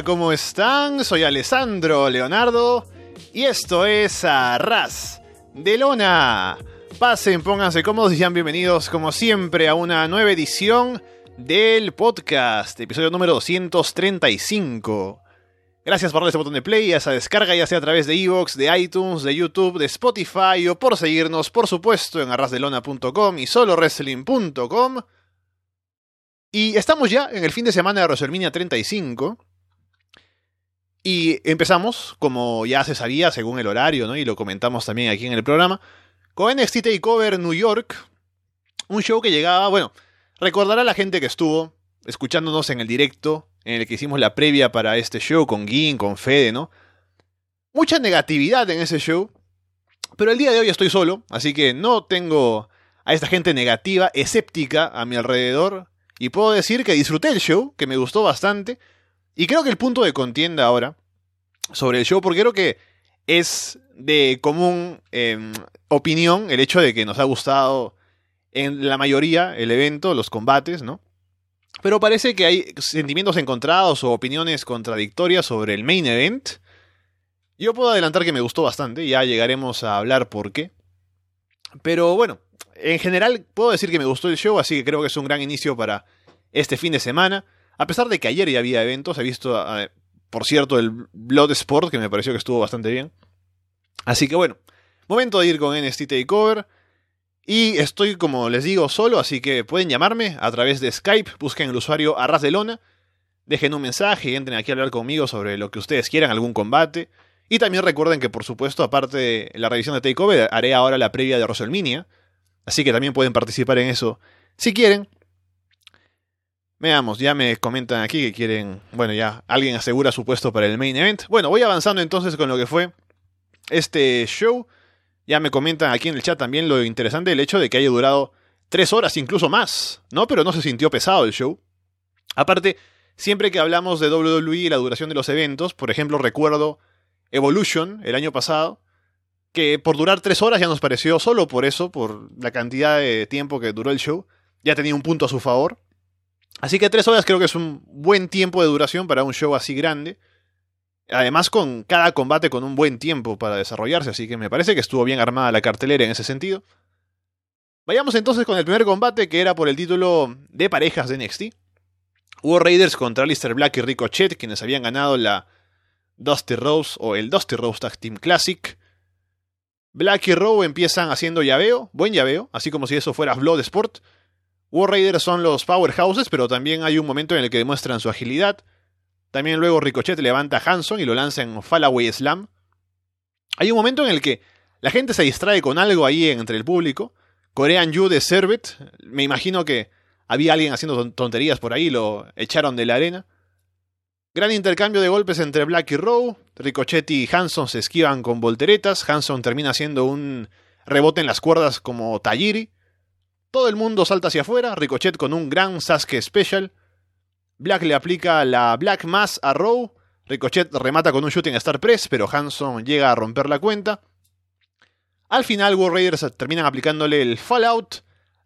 ¿cómo están? Soy Alessandro Leonardo y esto es Arras de Lona. Pasen, pónganse cómodos y sean bienvenidos como siempre a una nueva edición del podcast, episodio número 235. Gracias por darle ese botón de play, a esa descarga, ya sea a través de Evox, de iTunes, de YouTube, de Spotify o por seguirnos, por supuesto, en arrasdelona.com y solowrestling.com. Y estamos ya en el fin de semana de WrestleMania 35. Y empezamos, como ya se sabía, según el horario, ¿no? Y lo comentamos también aquí en el programa, con NXT TakeOver New York. Un show que llegaba, bueno, recordará a la gente que estuvo escuchándonos en el directo, en el que hicimos la previa para este show con Gin, con Fede, ¿no? Mucha negatividad en ese show. Pero el día de hoy estoy solo, así que no tengo a esta gente negativa, escéptica a mi alrededor. Y puedo decir que disfruté el show, que me gustó bastante. Y creo que el punto de contienda ahora sobre el show, porque creo que es de común em, opinión el hecho de que nos ha gustado en la mayoría el evento, los combates, ¿no? Pero parece que hay sentimientos encontrados o opiniones contradictorias sobre el main event. Yo puedo adelantar que me gustó bastante, ya llegaremos a hablar por qué. Pero bueno, en general puedo decir que me gustó el show, así que creo que es un gran inicio para este fin de semana. A pesar de que ayer ya había eventos, he visto, por cierto, el Blood Sport, que me pareció que estuvo bastante bien. Así que bueno, momento de ir con NXT Takeover. Y estoy, como les digo, solo, así que pueden llamarme a través de Skype, busquen el usuario Arras de Lona, dejen un mensaje y entren aquí a hablar conmigo sobre lo que ustedes quieran, algún combate. Y también recuerden que, por supuesto, aparte de la revisión de Takeover, haré ahora la previa de WrestleMania. Así que también pueden participar en eso si quieren. Veamos, ya me comentan aquí que quieren, bueno, ya alguien asegura su puesto para el main event. Bueno, voy avanzando entonces con lo que fue este show. Ya me comentan aquí en el chat también lo interesante del hecho de que haya durado tres horas, incluso más, ¿no? Pero no se sintió pesado el show. Aparte, siempre que hablamos de WWE y la duración de los eventos, por ejemplo, recuerdo Evolution el año pasado, que por durar tres horas ya nos pareció solo por eso, por la cantidad de tiempo que duró el show, ya tenía un punto a su favor. Así que tres horas creo que es un buen tiempo de duración para un show así grande. Además con cada combate con un buen tiempo para desarrollarse, así que me parece que estuvo bien armada la cartelera en ese sentido. Vayamos entonces con el primer combate que era por el título de parejas de NXT. War Raiders contra Lister Black y Ricochet, quienes habían ganado la Dusty Rose o el Dusty Rose Tag Team Classic. Black y Rowe empiezan haciendo llaveo, buen llaveo, así como si eso fuera Blood Sport. War Raiders son los powerhouses, pero también hay un momento en el que demuestran su agilidad. También luego Ricochet levanta a Hanson y lo lanza en Fallaway Slam. Hay un momento en el que la gente se distrae con algo ahí entre el público. Korean You de Servet. Me imagino que había alguien haciendo tonterías por ahí, lo echaron de la arena. Gran intercambio de golpes entre Black y Rowe. Ricochet y Hanson se esquivan con volteretas. Hanson termina haciendo un rebote en las cuerdas como Tajiri. Todo el mundo salta hacia afuera, Ricochet con un gran Sasuke Special. Black le aplica la Black Mass a Rowe. Ricochet remata con un Shooting Star Press, pero Hanson llega a romper la cuenta. Al final, War Raiders terminan aplicándole el Fallout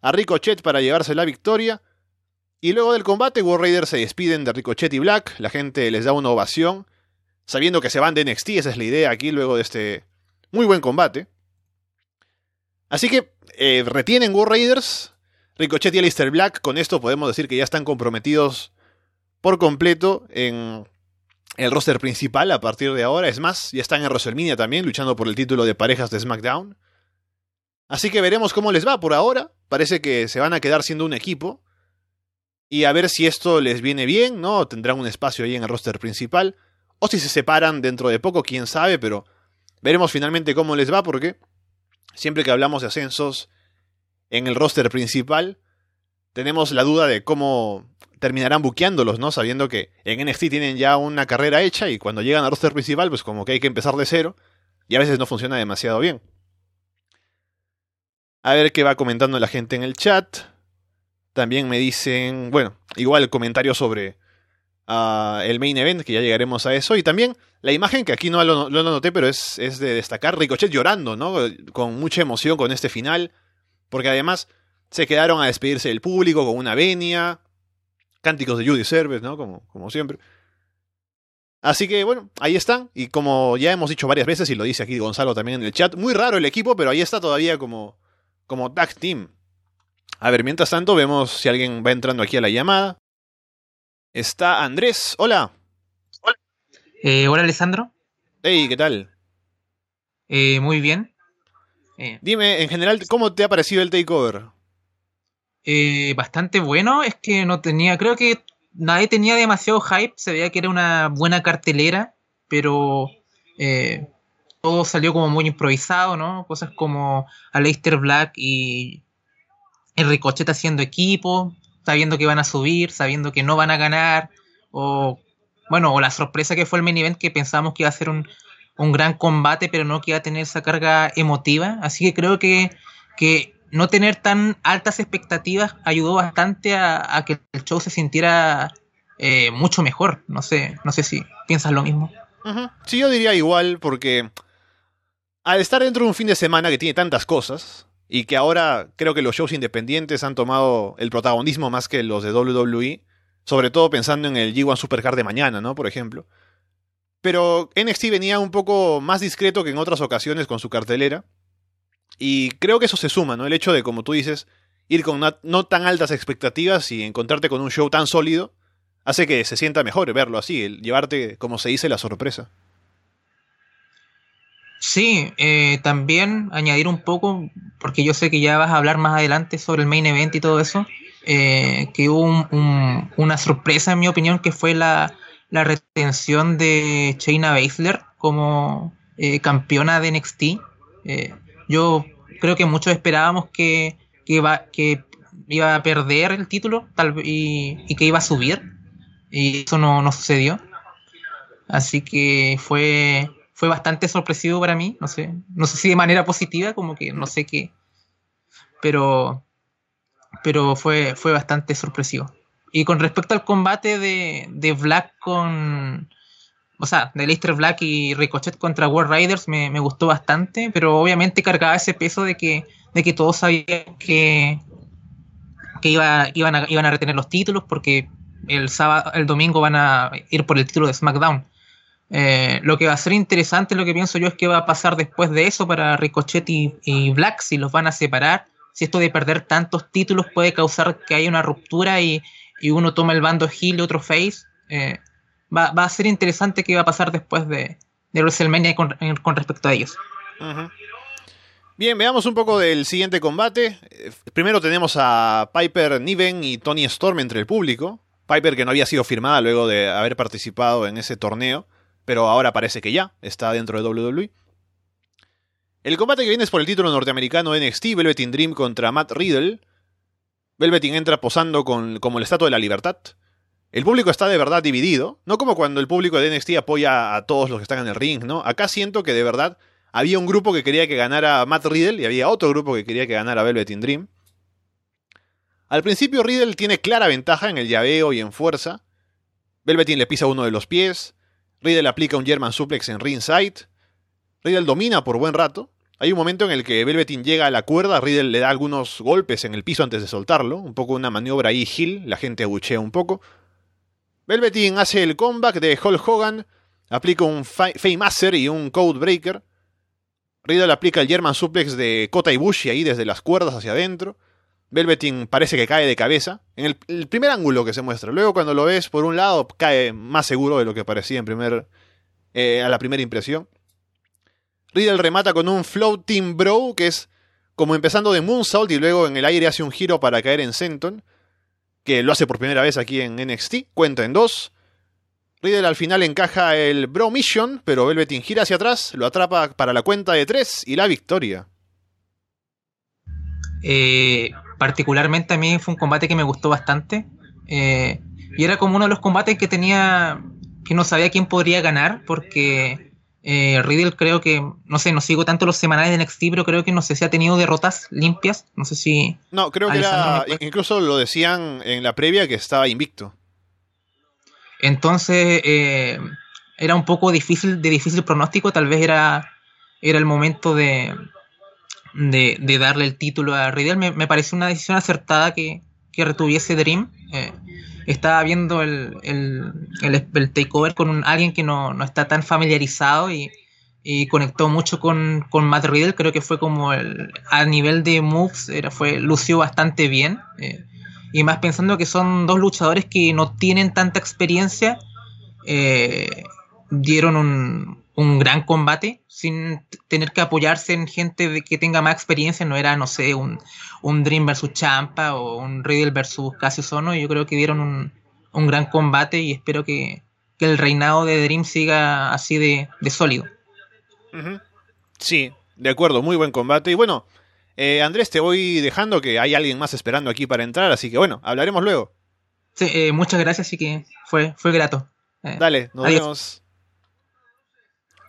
a Ricochet para llevarse la victoria. Y luego del combate, War Raiders se despiden de Ricochet y Black. La gente les da una ovación, sabiendo que se van de NXT. Esa es la idea aquí, luego de este muy buen combate. Así que eh, retienen War Raiders. Ricochet y Alistair Black, con esto podemos decir que ya están comprometidos por completo en el roster principal a partir de ahora. Es más, ya están en WrestleMania también, luchando por el título de parejas de SmackDown. Así que veremos cómo les va por ahora. Parece que se van a quedar siendo un equipo. Y a ver si esto les viene bien, ¿no? Tendrán un espacio ahí en el roster principal. O si se separan dentro de poco, quién sabe, pero Veremos finalmente cómo les va porque siempre que hablamos de ascensos en el roster principal, tenemos la duda de cómo terminarán buqueándolos, ¿no? Sabiendo que en NXT tienen ya una carrera hecha y cuando llegan al roster principal, pues como que hay que empezar de cero y a veces no funciona demasiado bien. A ver qué va comentando la gente en el chat. También me dicen, bueno, igual comentario sobre el main event, que ya llegaremos a eso. Y también la imagen, que aquí no lo, lo noté, pero es, es, de destacar, Ricochet llorando, ¿no? Con mucha emoción con este final. Porque además se quedaron a despedirse del público con una venia. Cánticos de Judy Service, ¿no? Como, como siempre. Así que bueno, ahí están. Y como ya hemos dicho varias veces, y lo dice aquí Gonzalo también en el chat, muy raro el equipo, pero ahí está todavía como, como tag team. A ver, mientras tanto, vemos si alguien va entrando aquí a la llamada. Está Andrés. Hola. Hola. Eh, hola, Alessandro. Hey, ¿qué tal? Eh, muy bien. Eh. Dime, en general, ¿cómo te ha parecido el takeover? Eh, bastante bueno. Es que no tenía, creo que nadie tenía demasiado hype. Se veía que era una buena cartelera, pero eh, todo salió como muy improvisado, ¿no? Cosas como Aleister Black y el Ricochet haciendo equipo, sabiendo que van a subir, sabiendo que no van a ganar, o bueno, o la sorpresa que fue el main event que pensamos que iba a ser un, un gran combate, pero no que iba a tener esa carga emotiva. Así que creo que, que no tener tan altas expectativas ayudó bastante a, a que el show se sintiera eh, mucho mejor. No sé, no sé si piensas lo mismo. Uh -huh. Sí, yo diría igual, porque al estar dentro de un fin de semana que tiene tantas cosas, y que ahora creo que los shows independientes han tomado el protagonismo más que los de WWE, sobre todo pensando en el G1 Supercard de mañana, ¿no? Por ejemplo. Pero NXT venía un poco más discreto que en otras ocasiones con su cartelera. Y creo que eso se suma, ¿no? El hecho de, como tú dices, ir con no tan altas expectativas y encontrarte con un show tan sólido, hace que se sienta mejor verlo así, el llevarte, como se dice, la sorpresa. Sí, eh, también añadir un poco, porque yo sé que ya vas a hablar más adelante sobre el main event y todo eso, eh, que hubo un, un, una sorpresa, en mi opinión, que fue la, la retención de Shayna Baszler como eh, campeona de NXT. Eh, yo creo que muchos esperábamos que, que, iba, que iba a perder el título tal, y, y que iba a subir, y eso no, no sucedió. Así que fue fue bastante sorpresivo para mí, no sé, no sé si de manera positiva, como que no sé qué, pero, pero fue, fue bastante sorpresivo. Y con respecto al combate de, de Black con, o sea, de Leicester Black y Ricochet contra War Riders me, me, gustó bastante, pero obviamente cargaba ese peso de que, de que todos sabían que, que iba, iban, a, iban a retener los títulos porque el sábado, el domingo van a ir por el título de SmackDown. Eh, lo que va a ser interesante, lo que pienso yo, es qué va a pasar después de eso para Ricochet y, Black, si los van a separar, si esto de perder tantos títulos puede causar que haya una ruptura y, y uno toma el bando heel y otro face. Eh, va, va, a ser interesante qué va a pasar después de, de WrestleMania con, con, respecto a ellos. Bien, veamos un poco del siguiente combate. Primero tenemos a Piper Niven y Tony Storm entre el público. Piper que no había sido firmada luego de haber participado en ese torneo pero ahora parece que ya está dentro de WWE. El combate que viene es por el título norteamericano NXT, Velveteen Dream contra Matt Riddle. Velveteen entra posando con, como el estatua de la libertad. El público está de verdad dividido, no como cuando el público de NXT apoya a todos los que están en el ring, ¿no? Acá siento que de verdad había un grupo que quería que ganara Matt Riddle y había otro grupo que quería que ganara Velveteen Dream. Al principio Riddle tiene clara ventaja en el llaveo y en fuerza. Velveteen le pisa uno de los pies, Riddle aplica un German suplex en ringside. Riddle domina por buen rato. Hay un momento en el que Velveteen llega a la cuerda, Riddle le da algunos golpes en el piso antes de soltarlo, un poco una maniobra ahí heel, la gente abuchea un poco. Velveteen hace el comeback de Hulk Hogan, aplica un Faymaster y un Code Breaker. Riddle aplica el German suplex de Kota Ibushi ahí desde las cuerdas hacia adentro. Velveteen parece que cae de cabeza. En el, primer ángulo que se muestra. Luego, cuando lo ves por un lado, cae más seguro de lo que parecía en primer, eh, a la primera impresión. Riddle remata con un floating bro, que es como empezando de moonsault y luego en el aire hace un giro para caer en Senton. Que lo hace por primera vez aquí en NXT. Cuenta en dos. Riddle al final encaja el Bro Mission, pero Velveteen gira hacia atrás, lo atrapa para la cuenta de tres y la victoria. Eh, particularmente a mí fue un combate que me gustó bastante. Eh, y era como uno de los combates que tenía que no sabía quién podría ganar, porque eh, Riddle creo que, no sé, no sigo tanto los semanales de NXT, pero creo que no sé si ha tenido derrotas limpias. No sé si. No, creo que era. Incluso lo decían en la previa que estaba invicto. Entonces, eh, era un poco difícil, de difícil pronóstico. Tal vez era, era el momento de, de, darle el título a Riddle. Me, pareció una decisión acertada que, que retuviese Dream. Eh, estaba viendo el, el, el, takeover con alguien que no, no, está tan familiarizado y, y conectó mucho con, con, Matt Riddle. Creo que fue como el, a nivel de moves, era, fue, lució bastante bien. Eh, y más pensando que son dos luchadores que no tienen tanta experiencia, eh, dieron un, un, gran combate sin tener que apoyarse en gente que tenga más experiencia. No era, no sé, un, un Dream versus Champa o un Riddle versus Cassius Ono. Yo creo que dieron un, un gran combate y espero que, que, el reinado de Dream siga así de, de sólido. Sí, de acuerdo, muy buen combate. Y bueno, eh, Andrés, te voy dejando que hay alguien más esperando aquí para entrar, así que bueno, hablaremos luego. Sí, eh, muchas gracias, así que fue, fue grato. Eh, Dale, nos vemos.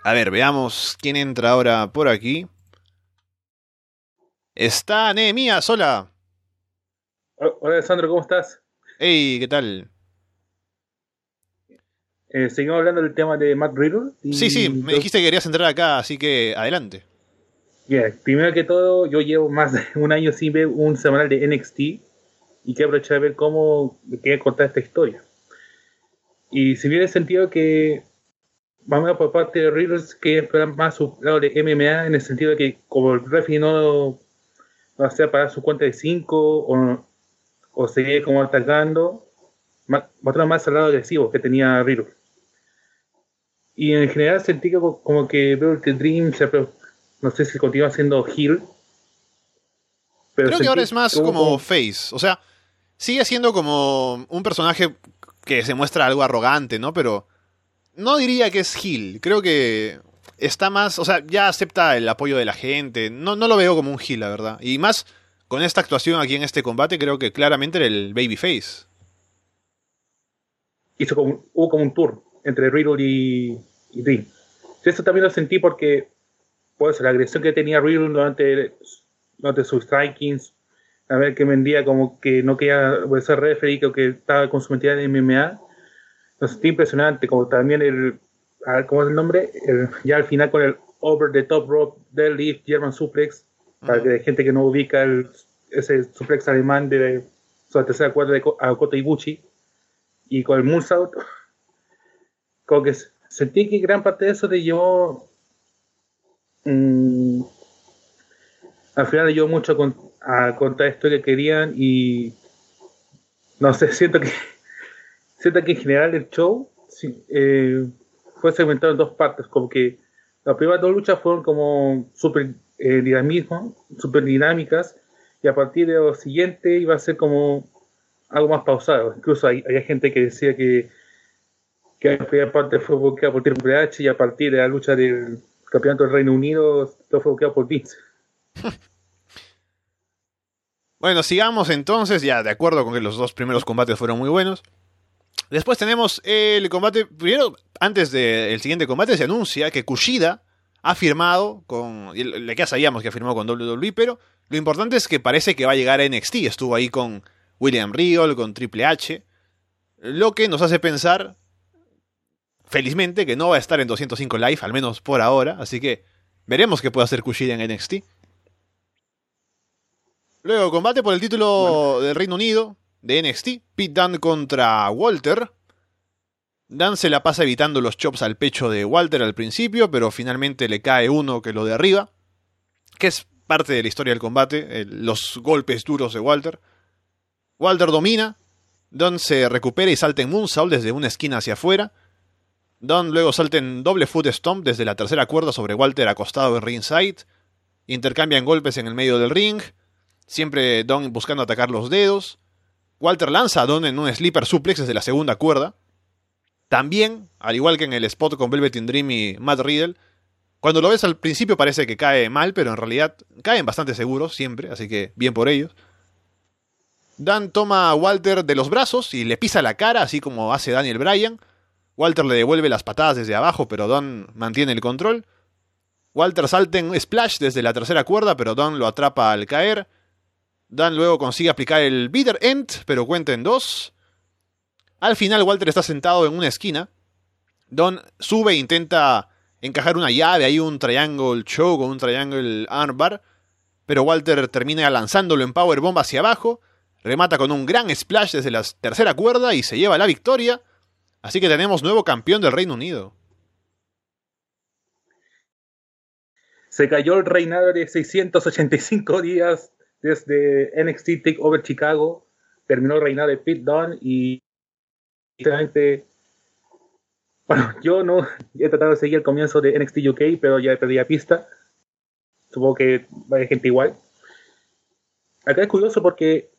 A ver, veamos quién entra ahora por aquí. Está Nehemías, hola. Hola, Alessandro, ¿cómo estás? Hey, ¿qué tal? seguimos hablando del tema de Matt Riddle. Sí, sí, me dijiste que querías entrar acá, así que adelante. Bien, primero que todo, yo llevo más de un año sin ver un semanal de NXT y quiero aprovechar de ver cómo quería contar esta historia. Y si bien el sentido que vamos a por parte de Riddles que esperan más su lado de MMA en el sentido de que como el referee no va a hacer pagar su cuenta de 5 o, o seguir como atacando, mostrar más al lado agresivo que tenía Riddles. Y en general sentí que como que veo que Dream se no sé si continúa siendo. Pero Creo que ahora es más como, face. O sea, sigue siendo como un personaje que se muestra algo arrogante, ¿no? Pero no diría que es Hill. Creo que está más. O sea, ya acepta el apoyo de la gente. No, no lo veo como un Hill, la verdad. Y más con esta actuación aquí en este combate, creo que claramente era el babyface. Hizo como, hubo como un tour entre Riddle y, y Dean. Eso también lo sentí porque pues la agresión que tenía Riddle durante, durante sus strikings, a ver que vendía como que no quería ser referee, que estaba con su mentira de MMA, sentí impresionante, como también el, ¿cómo es el nombre? ya al final con el over the top rope deadlift German suplex, para que gente que no ubica el, ese suplex alemán de su tercera cuerda de Akoto Ibuchi, y con el moonsault, como que sentí que gran parte de eso te llevó Mm, al final ayudó mucho a, contar esto que querían y no sé, siento que siento que en general el show eh, fue segmentado en dos partes, como que las primeras dos luchas fueron como súper eh, dinamismo, super dinámicas y a partir de lo siguiente iba a ser como algo más pausado. Incluso hay, hay gente que decía que, que la primera parte fue bloqueada por Triple H y a partir de la lucha del campeonato del Reino Unido todo fue bloqueado por Vince. bueno, sigamos entonces, ya de acuerdo con que los dos primeros combates fueron muy buenos. Después tenemos el combate, primero, antes del siguiente combate se anuncia que Kushida ha firmado con, ya sabíamos que ha firmado con WWE, pero lo importante es que parece que va a llegar a NXT, estuvo ahí con William Regal, con Triple H, lo que nos hace pensar felizmente, que no va a estar en 205 Live, al menos por ahora, así que veremos qué puede hacer Kushida en NXT. Luego, combate por el título del Reino Unido de NXT, Pete Dunne contra Walter. Dan se la pasa evitando los chops al pecho de Walter al principio, pero finalmente le cae uno que lo derriba, que es parte de la historia del combate, los golpes duros de Walter. Walter domina, Dunn se recupera y salta en Moonsault desde una esquina hacia afuera, Don luego salta en doble foot stomp desde la tercera cuerda sobre Walter acostado en ringside. Intercambian golpes en el medio del ring. Siempre Don buscando atacar los dedos. Walter lanza a Don en un sleeper suplex desde la segunda cuerda. También, al igual que en el spot con Velvet in Dream y Matt Riddle, cuando lo ves al principio parece que cae mal, pero en realidad caen bastante seguros siempre, así que bien por ellos. Dan toma a Walter de los brazos y le pisa la cara, así como hace Daniel Bryan. Walter le devuelve las patadas desde abajo, pero Don mantiene el control. Walter salta en splash desde la tercera cuerda, pero Don lo atrapa al caer. Dan luego consigue aplicar el bitter end, pero cuenta en dos. Al final Walter está sentado en una esquina. Don sube e intenta encajar una llave, hay un triangle choke o un triangle armbar, pero Walter termina lanzándolo en powerbomb hacia abajo remata con un gran splash desde la tercera cuerda y se lleva la victoria. Así que tenemos nuevo campeón del Reino Unido. Se cayó el reinado de 685 días desde NXT Takeover Chicago. Terminó reinado de Pete Dunne y sinceramente bueno, yo no he tratado de seguir el comienzo de NXT UK, pero ya perdí la pista. Supongo que hay gente igual. Acá es curioso porque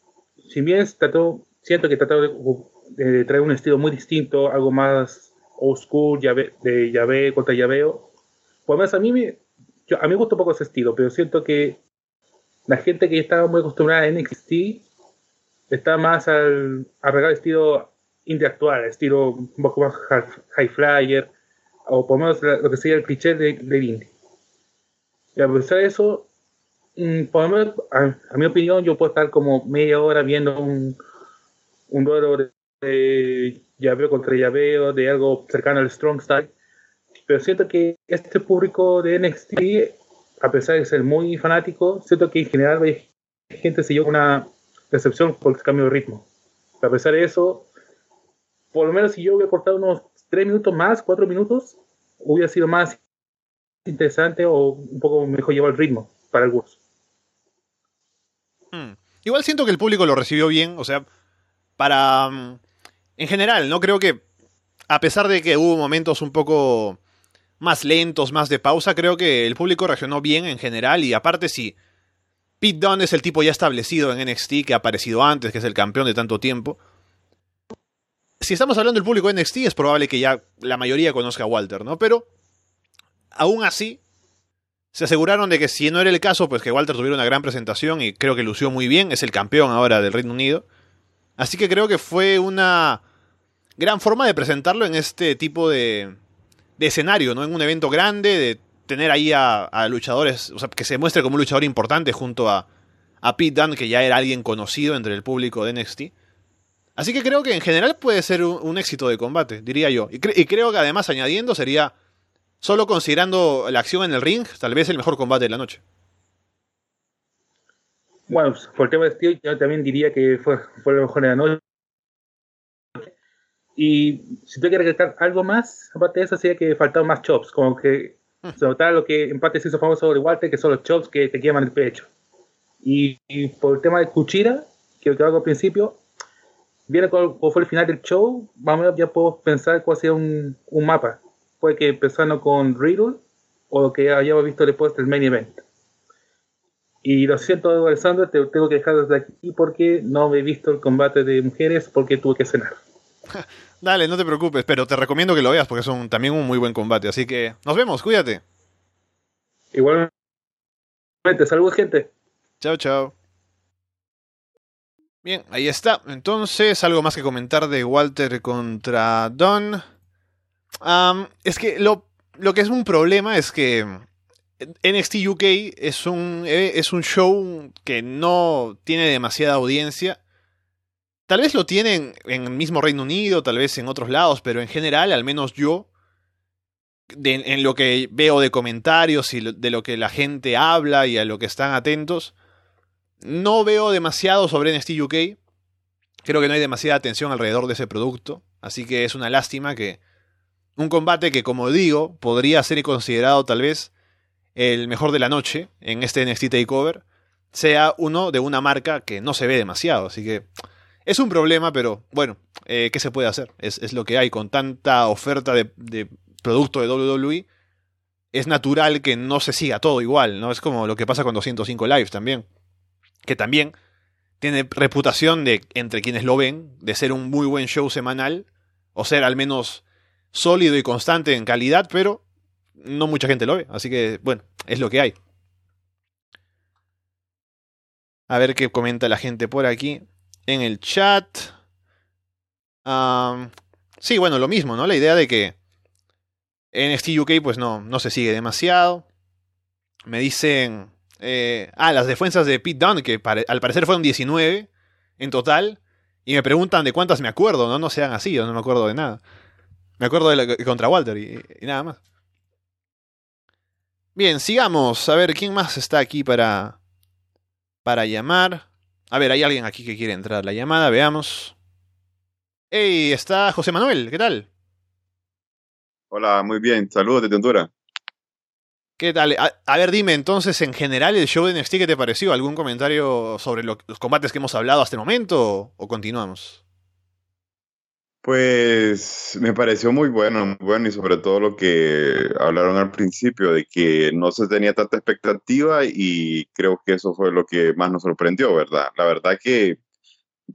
si bien trató, siento que trató de, traer un estilo muy distinto, algo más old school, llave, de llave contra llaveo, pues más a mí me, yo, a mí me gusta un poco ese estilo, pero siento que la gente que estaba muy acostumbrada a NXT está más al, al regal estilo indie actual, estilo un poco más high flyer, o por lo menos lo que sería el cliché de, de indie. Y a pesar de eso, Mm, por a, mi opinión, yo puedo estar como media hora viendo un, un duelo de, llaveo contra llaveo, de algo cercano al Strong Style. Pero siento que este público de NXT, a pesar de ser muy fanático, siento que en general hay gente se lleva una decepción por el cambio de ritmo. A pesar de eso, por lo menos si yo hubiera cortado unos 3 minutos más, 4 minutos, hubiera sido más interesante o un poco mejor llevar el ritmo para algunos. Hmm. Igual siento que el público lo recibió bien, o sea, para... Mm, en general, ¿no? Creo que a pesar de que hubo momentos un poco más lentos, más de pausa, creo que el público reaccionó bien en general y aparte si Pete Dunne es el tipo ya establecido en NXT que ha aparecido antes, que es el campeón de tanto tiempo. Si estamos hablando del público de NXT es probable que ya la mayoría conozca a Walter, ¿no? Pero aún así se aseguraron de que si no era el caso, pues que Walter tuviera una gran presentación y creo que lució muy bien, es el campeón ahora del Reino Unido. Así que creo que fue una gran forma de presentarlo en este tipo de, de escenario, ¿no? En un evento grande, de tener ahí a, luchadores, o sea, que se muestre como un luchador importante junto a, a Pete Dunne, que ya era alguien conocido entre el público de NXT. Así que creo que en general puede ser un, éxito de combate, diría yo. y creo que además añadiendo sería Solo considerando la acción en el ring, tal vez el mejor combate de la noche. Bueno, por el tema de estilo, yo también diría que fue, fue lo mejor de la noche. Y si tú quieres recalcar algo más, aparte de eso, sería que faltaban más chops, como que hmm. se notaba lo que en parte se hizo famoso sobre Walter, que son los chops que te queman el pecho. Y, por el tema de Cuchira, que lo que hago al principio, viene cuál, fue el final del show, vamos ya puedo pensar cuál sería un, un mapa puede que empezando con Riddle o lo que hayamos visto después del main event. Y lo siento, Alexander, te tengo que dejar desde aquí porque no he visto el combate de mujeres porque tuve que cenar. Dale, no te preocupes, pero te recomiendo que lo veas porque es un, también un muy buen combate. Así que nos vemos, cuídate. Igualmente, saludos, gente. Chao, chao. Bien, ahí está. Entonces, algo más que comentar de Walter contra Don es que lo, lo, que es un problema es que NXT UK es un, eh, es un show que no tiene demasiada audiencia. Tal vez lo tienen en el mismo Reino Unido, tal vez en otros lados, pero en general, al menos yo, en lo que veo de comentarios y de lo que la gente habla y a lo que están atentos, no veo demasiado sobre NXT UK. Creo que no hay demasiada atención alrededor de ese producto, así que es una lástima que un combate que, como digo, podría ser considerado tal vez el mejor de la noche en este NXT Takeover, sea uno de una marca que no se ve demasiado. Así que es un problema, pero bueno, eh, ¿qué se puede hacer? Es, lo que hay con tanta oferta de, de producto de WWE. Es natural que no se siga todo igual, ¿no? Es como lo que pasa con 205 Lives también. Que también tiene reputación de, entre quienes lo ven, de ser un muy buen show semanal, o ser al menos sólido y constante en calidad, pero no mucha gente lo ve. Así que, bueno, es lo que hay. A ver qué comenta la gente por aquí. En el chat. sí, bueno, lo mismo, ¿no? La idea de que NXT UK pues no, no se sigue demasiado. Me dicen... Eh, ah, las defensas de Pete Dunne, que al parecer fueron 19 en total. Y me preguntan de cuántas me acuerdo, ¿no? No sean así, yo no me acuerdo de nada. Me acuerdo de la, contra Walter y, y nada más. Bien, sigamos. A ver, ¿quién más está aquí para, para llamar? A ver, hay alguien aquí que quiere entrar la llamada, veamos. ¡Hey! Está José Manuel, ¿qué tal? Hola, muy bien. Saludos desde Honduras. ¿Qué tal? A, ver, dime entonces, en general, el show de NXT, ¿qué te pareció? ¿Algún comentario sobre los combates que hemos hablado hasta el momento o, continuamos? Pues me pareció muy bueno, muy bueno y sobre todo lo que hablaron al principio de que no se tenía tanta expectativa y creo que eso fue lo que más nos sorprendió, ¿verdad? La verdad que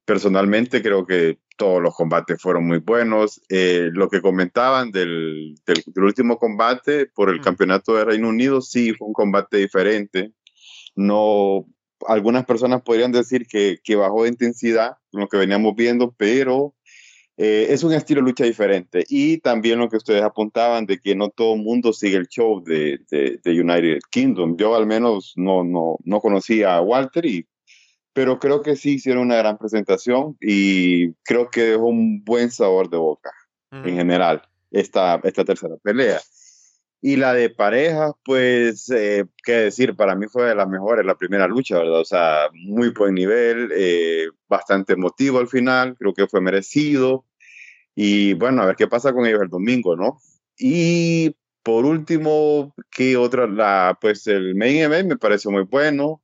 personalmente creo que todos los combates fueron muy buenos. Eh, lo que comentaban del, del, último combate por el campeonato de Reino Unido, sí, fue un combate diferente. No, algunas personas podrían decir que, que bajó de intensidad, lo que veníamos viendo, pero eh, es un estilo de lucha diferente. Y también lo que ustedes apuntaban de que no todo el mundo sigue el show de, de, de, United Kingdom. Yo al menos no, no, no conocía a Walter y pero creo que sí hicieron una gran presentación y creo que dejó un buen sabor de boca en general esta, esta tercera pelea. Y la de pareja, pues, eh, qué decir, para mí fue de las mejores, la primera lucha, ¿verdad? O sea, muy buen nivel, eh, bastante emotivo al final, creo que fue merecido. Y bueno, a ver qué pasa con ellos el domingo, ¿no? Y por último, ¿qué otra? La, pues el main event me pareció muy bueno.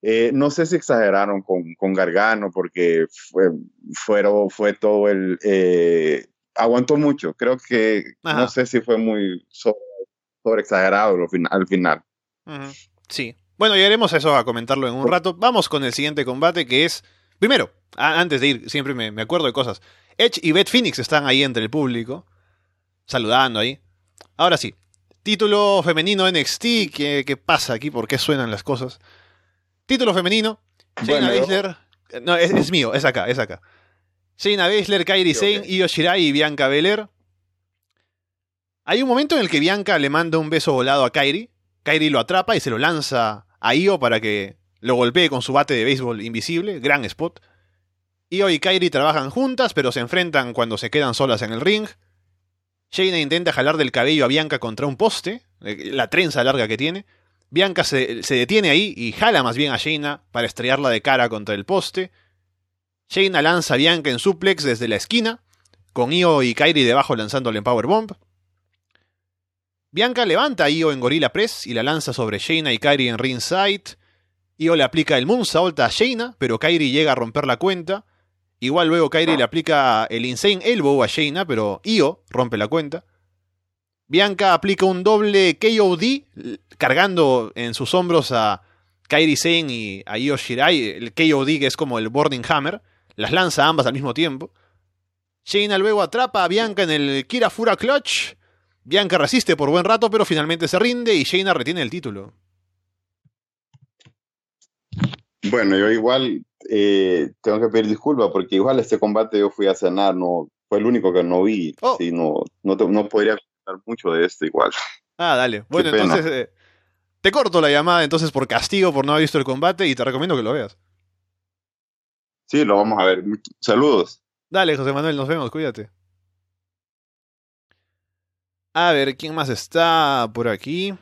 Eh, no sé si exageraron con, con Gargano porque fue, fueron, fue todo el... Eh, aguantó mucho. Creo que no sé si fue muy sobre, exagerado al final. Sí. Bueno, llegaremos a eso a comentarlo en un rato. Vamos con el siguiente combate que es... Primero, antes de ir, siempre me, me acuerdo de cosas. Edge y Beth Phoenix están ahí entre el público, saludando ahí. Ahora sí, título femenino NXT, ¿qué, ¿qué, pasa aquí? ¿Por qué suenan las cosas? Título femenino. Shayna Baszler. No, es, mío, es acá, es acá. Shayna Baszler, Kairi Sane, Io Shirai y Bianca Belair. Hay un momento en el que Bianca le manda un beso volado a Kairi. Kairi lo atrapa y se lo lanza a Io para que lo golpee con su bate de béisbol invisible. Gran spot. Io y Kairi trabajan juntas, pero se enfrentan cuando se quedan solas en el ring. Shayna intenta jalar del cabello a Bianca contra un poste, eh, la trenza larga que tiene. Bianca se, detiene ahí y jala más bien a Shayna para estrellarla de cara contra el poste. Shayna lanza a Bianca en suplex desde la esquina, con Io y Kairi debajo lanzándole en Powerbomb. Bianca levanta a Io en Gorilla Press y la lanza sobre Shayna y Kairi en ringside. Io le aplica el Moonsault a Shayna, pero Kairi llega a romper la cuenta. Igual luego Kairi le aplica el Insane Elbow a Shayna, pero Io rompe la cuenta. Bianca aplica un doble KOD, cargando en sus hombros a Kairi Sane y a Io Shirai, el KOD que es como el Boarding Hammer, las lanza ambas al mismo tiempo. Shayna luego atrapa a Bianca en el Kirafura Clutch. Bianca resiste por buen rato, pero finalmente se rinde y Shayna retiene el título. Bueno, yo igual eh, tengo que pedir disculpas porque igual este combate yo fui a cenar, no fue el único que no vi. Oh. no, no, no podría mucho de esto igual. Ah, dale. Bueno, entonces eh, te corto la llamada entonces por castigo por no haber visto el combate y te recomiendo que lo veas. Sí, lo vamos a ver. Saludos. Dale, José Manuel, nos vemos, cuídate. A ver, ¿quién más está por aquí?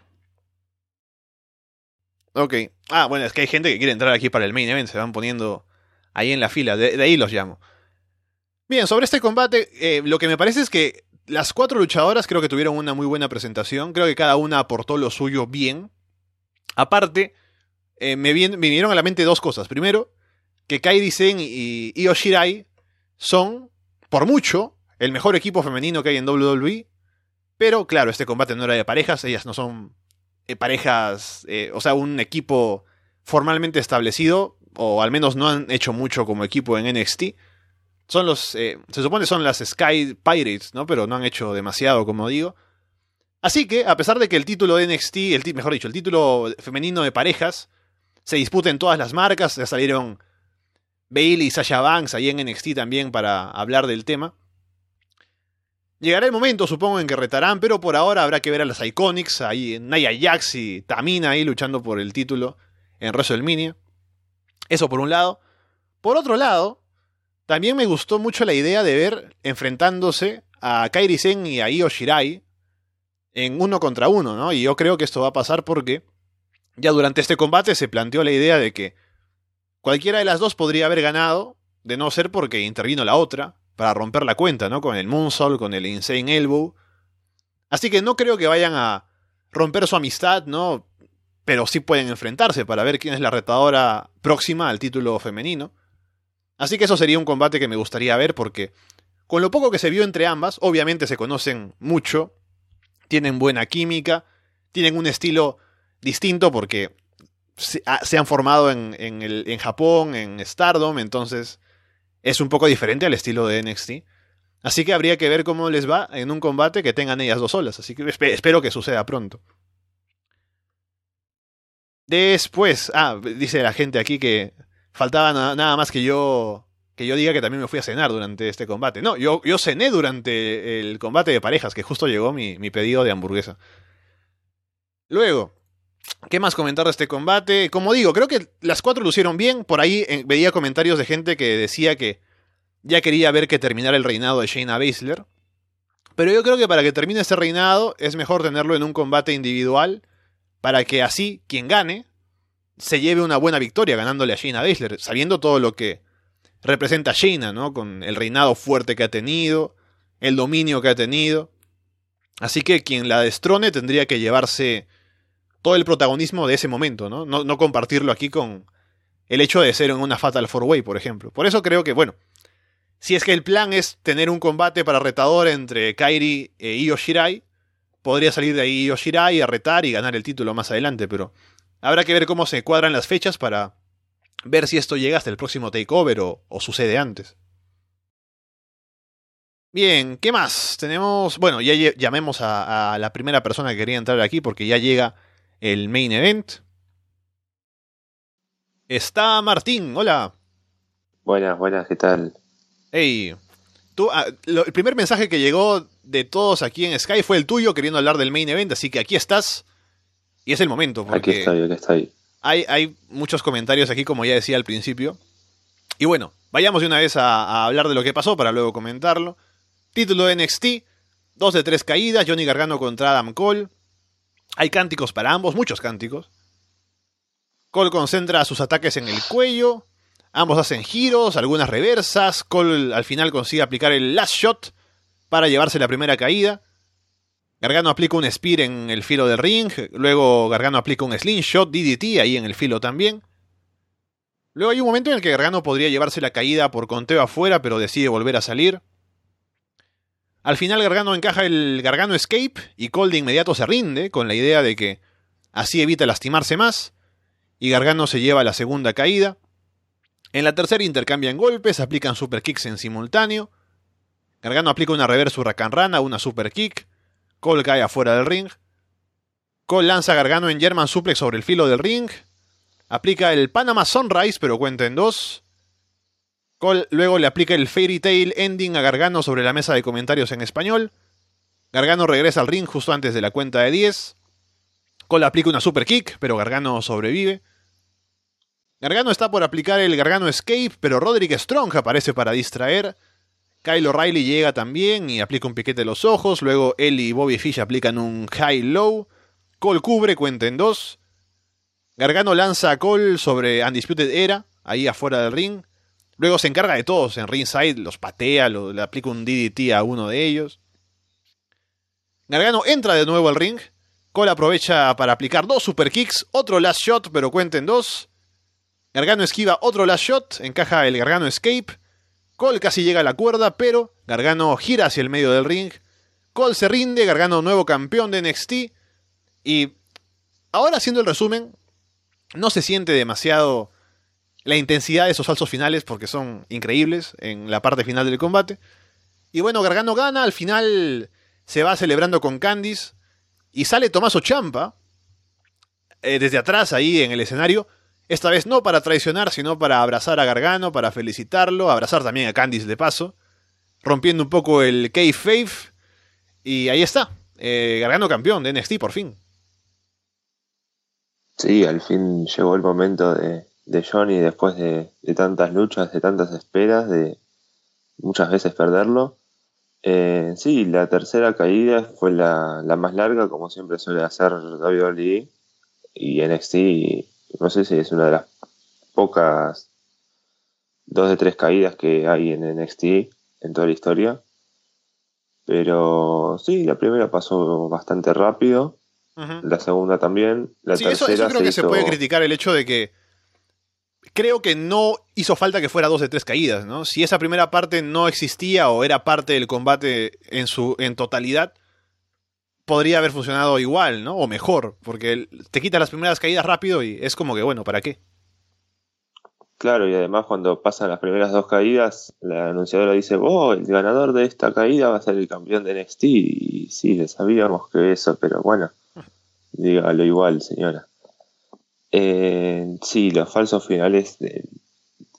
Ok. Ah, bueno, es que hay gente que quiere entrar aquí para el main event, se van poniendo ahí en la fila, de, ahí los llamo. Bien, sobre este combate, eh, lo que me parece es que las cuatro luchadoras creo que tuvieron una muy buena presentación. Creo que cada una aportó lo suyo bien. Aparte, eh, me, vinieron a la mente dos cosas. Primero, que Kairi Sen y son, por mucho, el mejor equipo femenino que hay en WWE. Pero claro, este combate no era de parejas, ellas no son eh, parejas, eh, o sea, un equipo formalmente establecido, o al menos no han hecho mucho como equipo en NXT. Son los. eh, se supone son las Sky Pirates, ¿no? Pero no han hecho demasiado, como digo. Así que, a pesar de que el título de NXT, el mejor dicho, el título femenino de parejas, se disputa en todas las marcas, ya salieron Bailey y Sasha Banks ahí en NXT también para hablar del tema. Llegará el momento, supongo, en que retarán, pero por ahora habrá que ver a las Iconics, ahí Nia Jax y Tamina ahí luchando por el título en WrestleMania. Eso por un lado. Por otro lado, también me gustó mucho la idea de ver enfrentándose a Kairi Sen y a Io Shirai en uno contra uno, ¿no? Y yo creo que esto va a pasar porque ya durante este combate se planteó la idea de que cualquiera de las dos podría haber ganado, de no ser porque intervino la otra para romper la cuenta, ¿no? Con el Moonsault, con el Insane Elbow. Así que no creo que vayan a romper su amistad, ¿no? Pero sí pueden enfrentarse para ver quién es la retadora próxima al título femenino. Así que eso sería un combate que me gustaría ver porque con lo poco que se vio entre ambas, obviamente se conocen mucho, tienen buena química, tienen un estilo distinto porque se, ah, han formado en, en Japón, en Stardom, entonces es un poco diferente al estilo de NXT. Así que habría que ver cómo les va en un combate que tengan ellas dos solas. Así que espe- espero que suceda pronto. Después, ah, dice la gente aquí que faltaba na- nada más que yo que yo diga que también me fui a cenar durante este combate. No, yo, yo cené durante el combate de parejas, que justo llegó mi, mi pedido de hamburguesa. Luego, ¿qué más comentar de este combate? Como digo, creo que las cuatro lucieron bien. Por ahí eh, veía comentarios de gente que decía que ya quería ver que terminara el reinado de Shayna Baszler. Pero yo creo que para que termine ese reinado es mejor tenerlo en un combate individual para que así quien gane se lleve una buena victoria ganándole a Shayna Baszler, sabiendo todo lo que representa Shayna, ¿no? Con el reinado fuerte que ha tenido, el dominio que ha tenido. Así que quien la destrone tendría que llevarse todo el protagonismo de ese momento, ¿no? No, compartirlo aquí con el hecho de ser en una Fatal Four Way, por ejemplo. Por eso creo que, bueno, si es que el plan es tener un combate para retador entre Kairi e Io Shirai, podría salir de ahí Io Shirai a retar y ganar el título más adelante, pero habrá que ver cómo se cuadran las fechas para ver si esto llega hasta el próximo takeover o, o sucede antes. Bien, ¿qué más? Tenemos. Bueno, ya llamemos a, a la primera persona que quería entrar aquí porque ya llega el main event. Está Martín, hola. Buenas, buenas, ¿qué tal? Hey, tú, ah, lo- el primer mensaje que llegó de todos aquí en Sky fue el tuyo queriendo hablar del main event, así que aquí estás y es el momento Aquí estoy, aquí estoy. hay, hay muchos comentarios aquí como ya decía al principio. Y bueno, vayamos de una vez a, a hablar de lo que pasó para luego comentarlo. Título de NXT, dos de tres caídas, Johnny Gargano contra Adam Cole. Hay cánticos para ambos, muchos cánticos. Cole concentra sus ataques en el cuello. Ambos hacen giros, algunas reversas. Cole al final consigue aplicar el last shot para llevarse la primera caída. Gargano aplica un spear en el filo del ring. Luego Gargano aplica un slingshot DDT ahí en el filo también. Luego hay un momento en el que Gargano podría llevarse la caída por conteo afuera, pero decide volver a salir. Al final Gargano encaja el Gargano Escape y Cole de inmediato se rinde con la idea de que así evita lastimarse más. Y Gargano se lleva la segunda caída. En la tercera intercambian golpes, aplican super kicks en simultáneo. Gargano aplica una reverse huracán rana, una super kick. Cole cae afuera del ring. Cole lanza a Gargano en German suplex sobre el filo del ring. Aplica el Panama Sunrise, pero cuenta en dos. Cole luego le aplica el Fairy Tail Ending a Gargano sobre la mesa de comentarios en español. Gargano regresa al ring justo antes de la cuenta de 10. Cole aplica una super kick, pero Gargano sobrevive. Gargano está por aplicar el Gargano Escape, pero Roderick Strong aparece para distraer. Kyle O'Reilly llega también y aplica un piquete en los ojos. Luego él y Bobby Fish aplican un High Low. Cole cubre, cuenta en dos. Gargano lanza a Cole sobre Undisputed Era, ahí afuera del ring. Luego se encarga de todos en ringside, los patea, le aplica un DDT a uno de ellos. Gargano entra de nuevo al ring. Cole aprovecha para aplicar dos super kicks, otro last shot, pero cuenta en dos. Gargano esquiva otro last shot, encaja el Gargano Escape. Cole casi llega a la cuerda, pero Gargano gira hacia el medio del ring. Cole se rinde, Gargano nuevo campeón de NXT. Y ahora haciendo el resumen, no se siente demasiado la intensidad de esos falsos finales porque son increíbles en la parte final del combate. Y bueno, Gargano gana, al final se va celebrando con Candice y sale Tomaso Champa eh, desde atrás ahí en el escenario. Esta vez no para traicionar, sino para abrazar a Gargano, para felicitarlo, abrazar también a Candice de paso, rompiendo un poco el kayfabe. Y ahí está, eh, Gargano campeón de NXT por fin. Sí, al fin llegó el momento de, de Johnny después de, de, tantas luchas, de tantas esperas, de muchas veces perderlo. Eh, sí, la tercera caída fue la, la, más larga, como siempre suele hacer WWE. Y NXT, no sé si es una de las pocas dos de tres caídas que hay en NXT en toda la historia. Pero sí, la primera pasó bastante rápido. Uh -huh. La segunda también. La sí, tercera eso, eso creo se que hizo... se puede criticar el hecho de que creo que no hizo falta que fuera dos de tres caídas, ¿no? Si esa primera parte no existía o era parte del combate en su en totalidad, podría haber funcionado igual, ¿no? O mejor, porque te quita las primeras caídas rápido y es como que, bueno, ¿para qué? Claro, y además cuando pasan las primeras dos caídas, la anunciadora dice, oh, el ganador de esta caída va a ser el campeón de NXT. Y sí, sabíamos que eso, pero bueno, dígalo igual, señora. Eh, sí, los falsos finales de,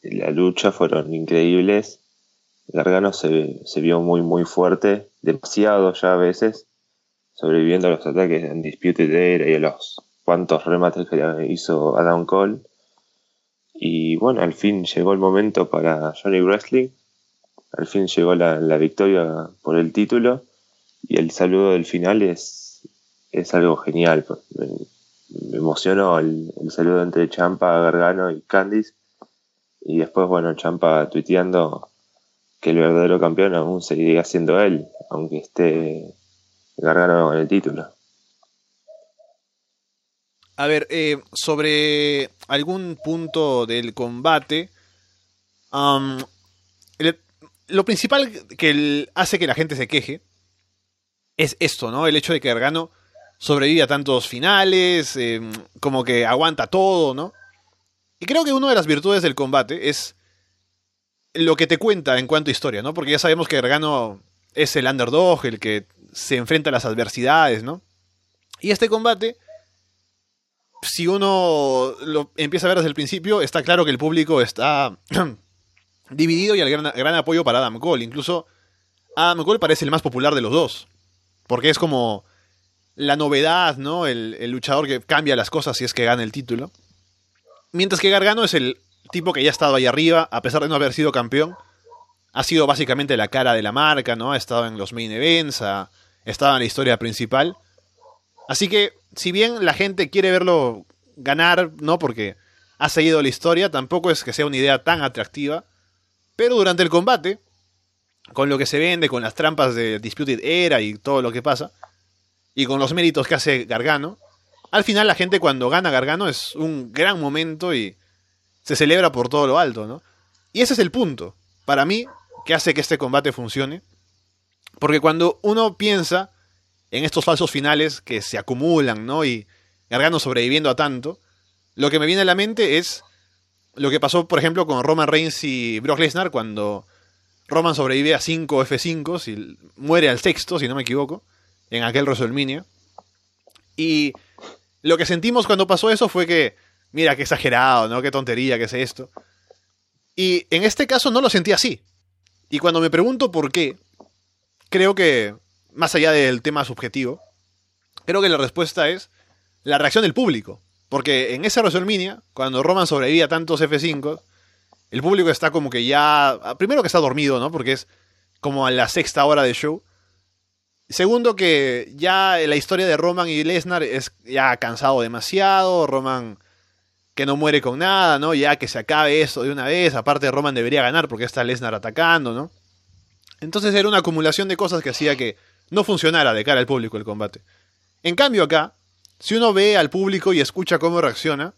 la lucha fueron increíbles. Gargano se, se, vio muy, muy fuerte, demasiado ya a veces, sobreviviendo a los ataques de Undisputed Era y a los cuantos remates que hizo Adam Cole. Y bueno, al fin llegó el momento para Johnny Wrestling. Al fin llegó la, la victoria por el título. Y el saludo del final es, es algo genial. Me, emocionó el, el, saludo entre Champa, Gargano y Candice. Y después, bueno, Champa tuiteando que el verdadero campeón aún seguiría siendo él, aunque esté Gargano en el título. A ver, eh, sobre algún punto del combate, lo principal que hace que la gente se queje es esto, ¿no? El hecho de que Gargano sobrevive a tantos finales, eh, como que aguanta todo, ¿no? Y creo que una de las virtudes del combate es lo que te cuenta en cuanto a historia, ¿no? Porque ya sabemos que Gargano es el underdog, el que se enfrenta a las adversidades, ¿no? Y este combate si uno lo empieza a ver desde el principio, está claro que el público está dividido y hay gran, gran, apoyo para Adam Cole. Incluso Adam Cole parece el más popular de los dos. Porque es como la novedad, ¿no? El, luchador que cambia las cosas si es que gana el título. Mientras que Gargano es el tipo que ya ha estado ahí arriba, a pesar de no haber sido campeón. Ha sido básicamente la cara de la marca, ¿no? Ha estado en los main events, ha estado en la historia principal. Así que si bien la gente quiere verlo ganar, ¿no? Porque ha seguido la historia, tampoco es que sea una idea tan atractiva. Pero durante el combate, con lo que se vende, con las trampas de Disputed Era y todo lo que pasa, y con los méritos que hace Gargano, al final la gente cuando gana Gargano es un gran momento y se celebra por todo lo alto, ¿no? Y ese es el punto, para mí, que hace que este combate funcione. Porque cuando uno piensa en estos falsos finales que se acumulan, ¿no? Y Gargano sobreviviendo a tanto, lo que me viene a la mente es lo que pasó, por ejemplo, con Roman Reigns y Brock Lesnar cuando Roman sobrevive a 5 F5 y muere al sexto, si no me equivoco, en aquel WrestleMania. Y lo que sentimos cuando pasó eso fue que, mira, qué exagerado, ¿no? Qué tontería, qué es esto. Y en este caso no lo sentí así. Y cuando me pregunto por qué, creo que más allá del tema subjetivo, creo que la respuesta es la reacción del público. Porque en esa WrestleMania, cuando Roman sobrevive a tantos F5, el público está como que ya. Primero que está dormido, ¿no? Porque es como a la sexta hora de show. Segundo, que ya la historia de Roman y Lesnar es ya cansado demasiado. Roman que no muere con nada, ¿no? Ya que se acabe eso de una vez. Aparte, Roman debería ganar porque está Lesnar atacando, ¿no? Entonces era una acumulación de cosas que hacía que no funcionara de cara al público el combate. En cambio acá, si uno ve al público y escucha cómo reacciona,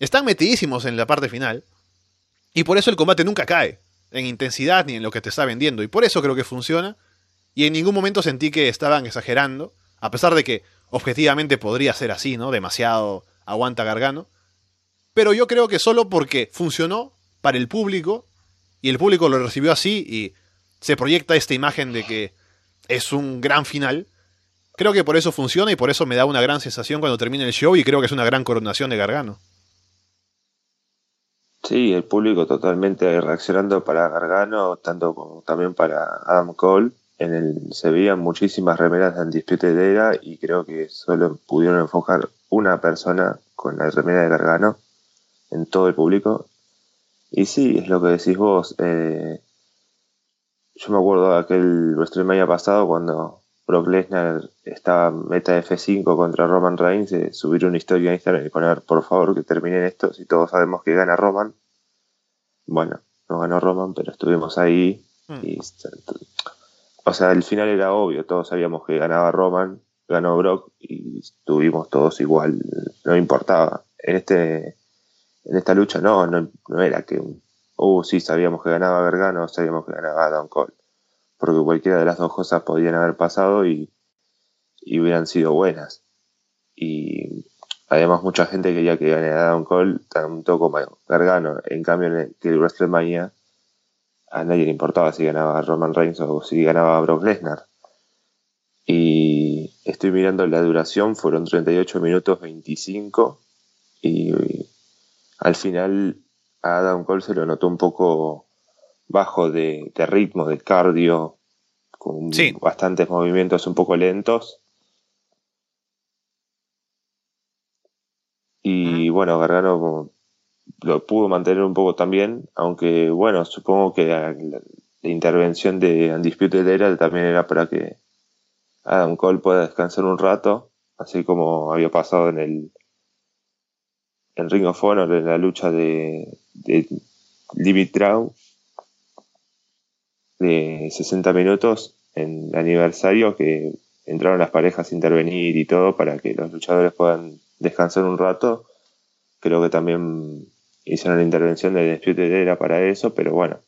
están metidísimos en la parte final. Y por eso el combate nunca cae, en intensidad ni en lo que te está vendiendo. Y por eso creo que funciona. Y en ningún momento sentí que estaban exagerando, a pesar de que objetivamente podría ser así, ¿no? Demasiado aguanta Gargano. pero yo creo que solo porque funcionó para el público y el público lo recibió así y se proyecta esta imagen de que es un gran final. Creo que por eso funciona y por eso me da una gran sensación cuando termina el show y creo que es una gran coronación de Gargano. Sí, el público totalmente reaccionando para Gargano, tanto como también para Adam Cole. En el se veían muchísimas remeras de Undisputed Era y creo que solo pudieron enfocar una persona con la remera de Gargano en todo el público. Y sí, es lo que decís vos. Eh, yo me acuerdo de aquel WrestleMania pasado cuando Brock Lesnar estaba meta F5 contra Roman Reigns, de subir una historia a Instagram y poner, por favor, que terminen esto, si todos sabemos que gana Roman. Bueno, no ganó Roman, pero estuvimos ahí. Hmm. Y, o sea, el final era obvio, todos sabíamos que ganaba Roman, ganó Brock y estuvimos todos igual, no importaba. En este en esta lucha no, no, no era que, uh, sí, sabíamos que ganaba Gargano, sabíamos que ganaba Adam Cole porque cualquiera de las dos cosas podían haber pasado y, y hubieran sido buenas. Y además mucha gente quería que gane Adam Cole, tanto como Gargano. En cambio, en el, que el WrestleMania a nadie le importaba si ganaba Roman Reigns o si ganaba Brock Lesnar. Y estoy mirando la duración, fueron 38 minutos 25 y, y al final a Adam Cole se lo notó un poco bajo de, de ritmo, de cardio, con Sí. bastantes movimientos un poco lentos. Y bueno, Gargano lo pudo mantener un poco también, aunque bueno, supongo que la, la- intervención de Undisputed Era también era para que Adam Cole pueda descansar un rato, así como había pasado en el en Ring of Honor en la lucha de, de Limit Draw de 60 minutos en aniversario que entraron las parejas a intervenir y todo para que los luchadores puedan descansar un rato. Creo que también hicieron la intervención de Disputed Era para eso, pero bueno,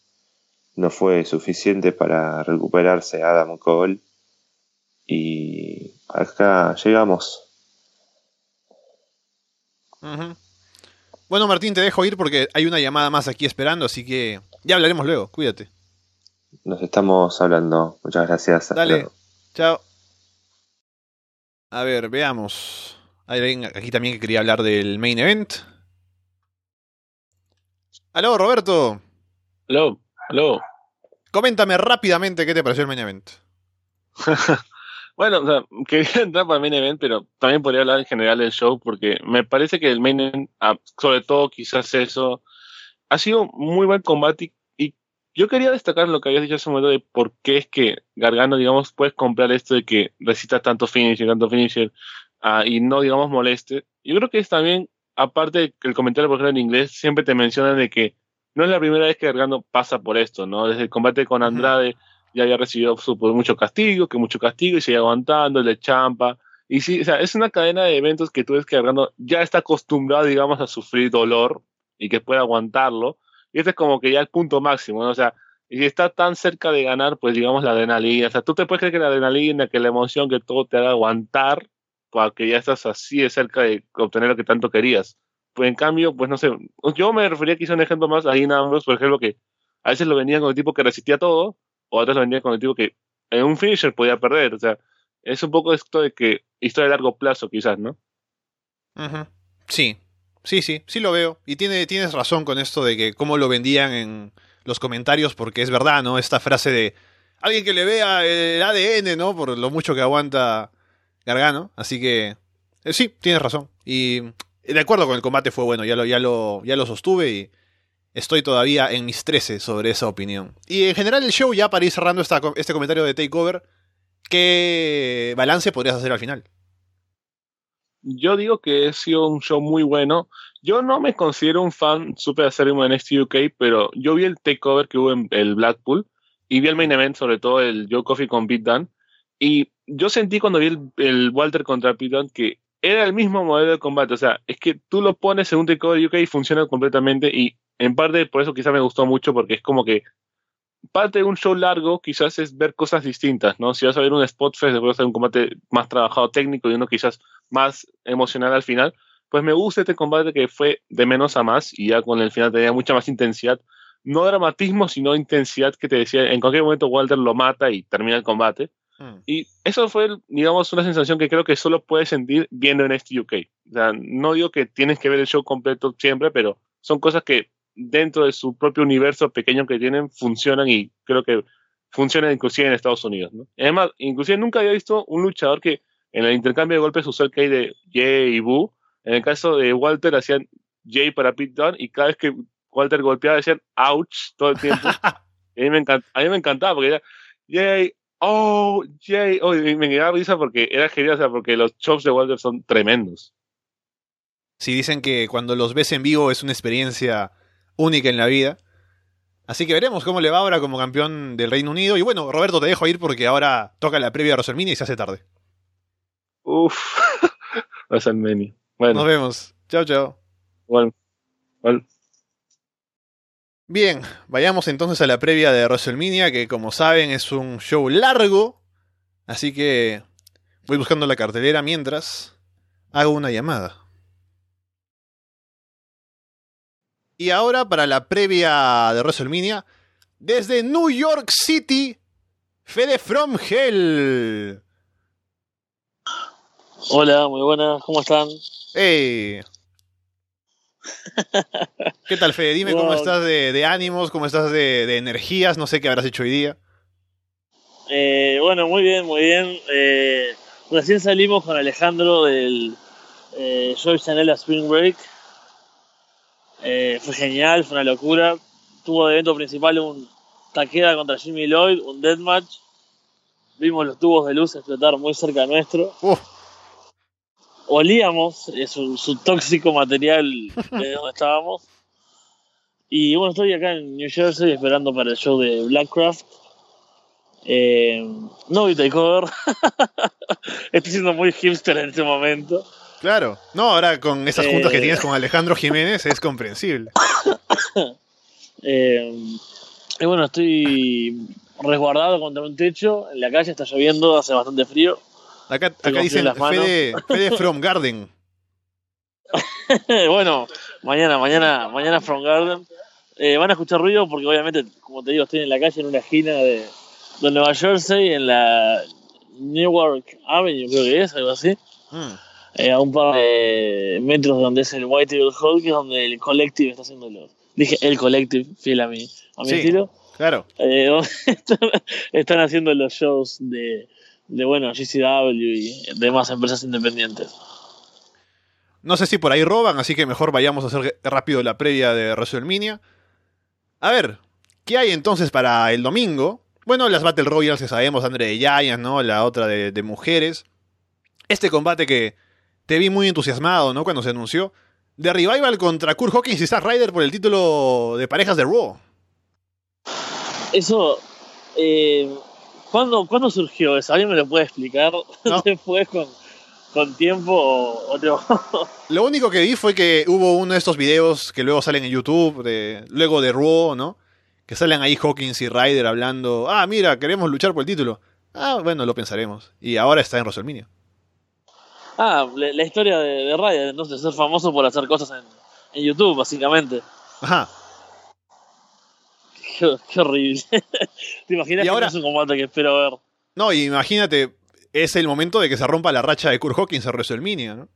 no fue suficiente para recuperarse Adam Cole. Y acá llegamos. Bueno, Martín, te dejo ir porque hay una llamada más aquí esperando, así que ya hablaremos luego. Cuídate. Nos estamos hablando. Muchas gracias. Dale. luego. Chao. A ver, veamos. Hay alguien aquí también que quería hablar del main event. Aló, Roberto. Aló, aló. Coméntame rápidamente qué te pareció el main event. Bueno, o sea, quería entrar para el main event, pero también podría hablar en general del show, porque me parece que el main event, ah, sobre todo quizás eso, ha sido muy buen combate y, yo quería destacar lo que habías dicho hace un momento de por qué es que Gargano, digamos, puedes comprar esto de que recita tanto finisher, tanto finisher, ah, y no, digamos, moleste. Yo creo que es también, aparte el comentario, por ejemplo, en inglés, siempre te mencionan de que no es la primera vez que Gargano pasa por esto, ¿no? Desde el combate con. Andrade ya había recibido supo, mucho castigo, que mucho castigo y sigue aguantando, el de champa. Y sí, o sea, es una cadena de eventos que tú ves que Gargano ya está acostumbrado, digamos, a sufrir dolor y que puede aguantarlo. Y este es como que ya el punto máximo, ¿no? O sea, y si está tan cerca de ganar, pues digamos la adrenalina. O sea, tú te puedes creer que la adrenalina, que la emoción, que todo te haga aguantar, porque ya estás así de cerca de obtener lo que tanto querías. Pues en cambio, pues no sé, yo me refería quizá a un ejemplo más a Dean Ambrose, por ejemplo, que a veces lo venían con el tipo que resistía todo, o a veces lo venían con el tipo que en un finisher podía perder. O sea, es un poco esto de que historia de largo plazo, quizás, ¿no? Sí, sí, sí, sí lo veo. Y tiene, tienes razón con esto de que cómo lo vendían en los comentarios, porque es verdad, ¿no? Esta frase de alguien que le vea el ADN, ¿no? Por lo mucho que aguanta Gargano. Así que eh, sí, tienes razón. Y de acuerdo con el combate fue bueno, ya lo, ya lo, ya lo sostuve y estoy todavía en mis 13 sobre esa opinión. Y en general el show, ya para ir cerrando este comentario de Takeover, ¿qué balance podrías hacer al final? Yo digo que ha sido un show muy bueno. Yo no me considero un fan súper acérrimo de NXT UK, pero yo vi el takeover que hubo en el Blackpool y vi el main event, sobre todo el Joe Coffey con Pete Dunne. Y yo sentí cuando vi el, el Walter contra Dunne que era el mismo modelo de combate. O sea, es que tú lo pones en un takeover UK y funciona completamente. Y en parte por eso quizás me gustó mucho, porque es como que parte de un show largo quizás es ver cosas distintas, ¿no? Si vas a ver un spot fest, después hacer un combate más trabajado técnico y uno quizás más emocional al final, pues me gusta este combate que fue de menos a más y ya con el final tenía mucha más intensidad. No dramatismo, sino intensidad que te decía, en cualquier momento Walter lo mata y termina el combate. Mm. Y eso fue, digamos, una sensación que creo que solo puedes sentir viendo en este UK. O sea, no digo que tienes que ver el show completo siempre, pero son cosas que dentro de su propio universo pequeño que tienen funcionan y creo que funcionan inclusive en Estados Unidos. ¿no? Además, inclusive nunca había visto un luchador que en el intercambio de golpes usó el key de Jay y Boo. En el caso de Walter hacían Jay para Pete Dunne y cada vez que Walter golpeaba decían ouch todo el tiempo. A, mí me encant- a mí me encantaba porque era Jay, oh, Jay, oh, me daba risa porque era genial, o sea, porque los chops de Walter son tremendos. Sí, dicen que cuando los ves en vivo es una experiencia única en la vida. Así que veremos cómo le va ahora como campeón del Reino Unido. Y bueno, Roberto, te dejo ir porque ahora toca la previa de WrestleMania y se hace tarde. Uf, WrestleMania. Bueno, Nos vemos. Chao, chao. bueno, bueno. Bien, vayamos entonces a la previa de WrestleMania, que como saben es un show largo. Así que voy buscando la cartelera mientras hago una llamada. Y ahora para la previa de WrestleMania, desde New York City, Fede From Hell. Hola, muy buenas, ¿cómo están? ¡Ey! ¿Qué tal, Fede? Dime cómo estás de, de ánimos, cómo estás de, de energías, no sé qué habrás hecho hoy día. Eh, bueno, muy bien, muy bien. Eh, recién salimos con Alejandro del eh, Joy Chanel a Spring Break. Eh, fue genial, fue una locura. Tuvo de evento principal un Takeda contra Jimmy Lloyd, un deathmatch. Vimos los tubos de luz explotar muy cerca nuestro. Uf, olíamos su, su tóxico material de donde estábamos. Y bueno, estoy acá en New Jersey esperando para el show de Blackcraft. Eh, no vi Takeover. estoy siendo muy hipster en este momento. claro. No, ahora con esas juntas que Eh. tienes con Alejandro Jiménez es comprensible. Eh, y bueno, estoy resguardado contra un techo. En la calle está lloviendo, hace bastante frío. Acá, acá dicen. Fede, Fede From Garden. bueno, mañana, mañana, mañana From Garden. Eh, van a escuchar ruido porque obviamente, como te digo, estoy en la calle en una esquina de, de Nueva Jersey, en la Newark Avenue, creo que es, algo así. Mm, Eh, a un par de metros de donde es el White Eagle Hall, que es donde el Collective está haciendo los... Dije el Collective, fiel a mi, a mi Sí. estilo. claro. Eh, están haciendo los shows de, de, bueno, GCW y demás empresas independientes. No sé si por ahí roban, así que mejor vayamos a hacer rápido la previa de WrestleMania. A ver, ¿qué hay entonces para el domingo? Bueno, las Battle Royals que sabemos, Andre de Giants, ¿no? La otra de, de mujeres. Este combate que te vi muy entusiasmado, ¿no? Cuando se anunció. De Revival contra Kurt Hawkins y Zack Ryder por el título de parejas de Raw. Eso, eh, ¿cuándo, ¿cuándo surgió eso? ¿Alguien me lo puede explicar No. después con, con tiempo o, o no? Lo único que vi fue que hubo uno de estos videos que luego salen en YouTube, de, luego de Raw, ¿no? Que salen ahí Hawkins y Ryder hablando, ah, mira, queremos luchar por el título. Ah, bueno, lo pensaremos. Y ahora está en WrestleMania. ah, la, la historia de, de Ryder, entonces ser famoso por hacer cosas en, en YouTube, básicamente. Ajá. Qué, qué horrible. ¿Te imaginas Y que ahora- no es un combate que espero ver? No, y imagínate, es el momento de que se rompa la racha de Kurt Hawkins en WrestleMania, ¿no?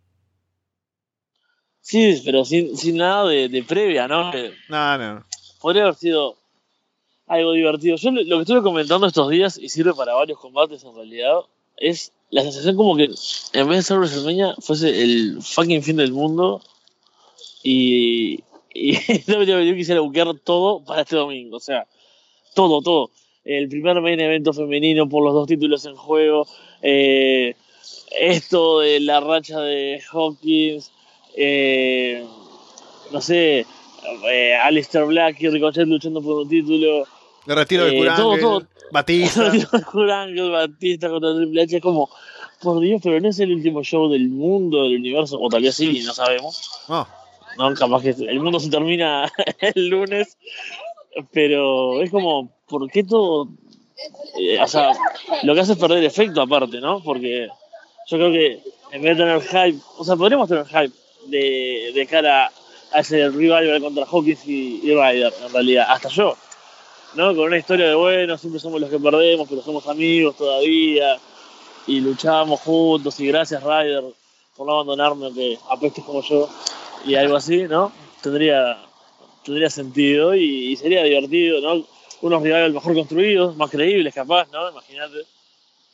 Sí, pero sin, sin nada de, de previa, ¿no? Que No, no. podría haber sido algo divertido. Yo lo lo que estuve comentando estos días, y sirve para varios combates en realidad, es la sensación como que en vez de ser WrestleMania fuese el fucking fin del mundo y, y WWE quisiera buquear todo para este domingo. O sea, todo, todo. El primer main evento femenino por los dos títulos en juego. eh, esto de la racha de Hawkins. eh, no sé. Eh, Alistair Black y Ricochet luchando por un título. El retiro de Eh, Kurt todo, todo. Batista. Kurt Angle, Batista contra Triple H, es como, por Dios, pero no es el último show del mundo, del universo, o tal vez sí, no sabemos. No, No, capaz que el mundo se termina el lunes, pero es como, ¿por qué todo? eh, o sea, lo que hace es perder efecto aparte, ¿no? Porque yo creo que en vez de tener hype, o sea, podríamos tener hype, de, de cara a ese rival contra Hawkins y, y Ryder, en realidad. Hasta yo, ¿no? Con una historia de, bueno, siempre somos los que perdemos, pero somos amigos todavía, y luchamos juntos, y gracias Ryder por no abandonarme, aunque apestes como yo, y algo así, ¿no? Tendría, tendría sentido y, sería divertido, ¿no? Unos rivales mejor construidos, más creíbles capaz, ¿no? Imagínate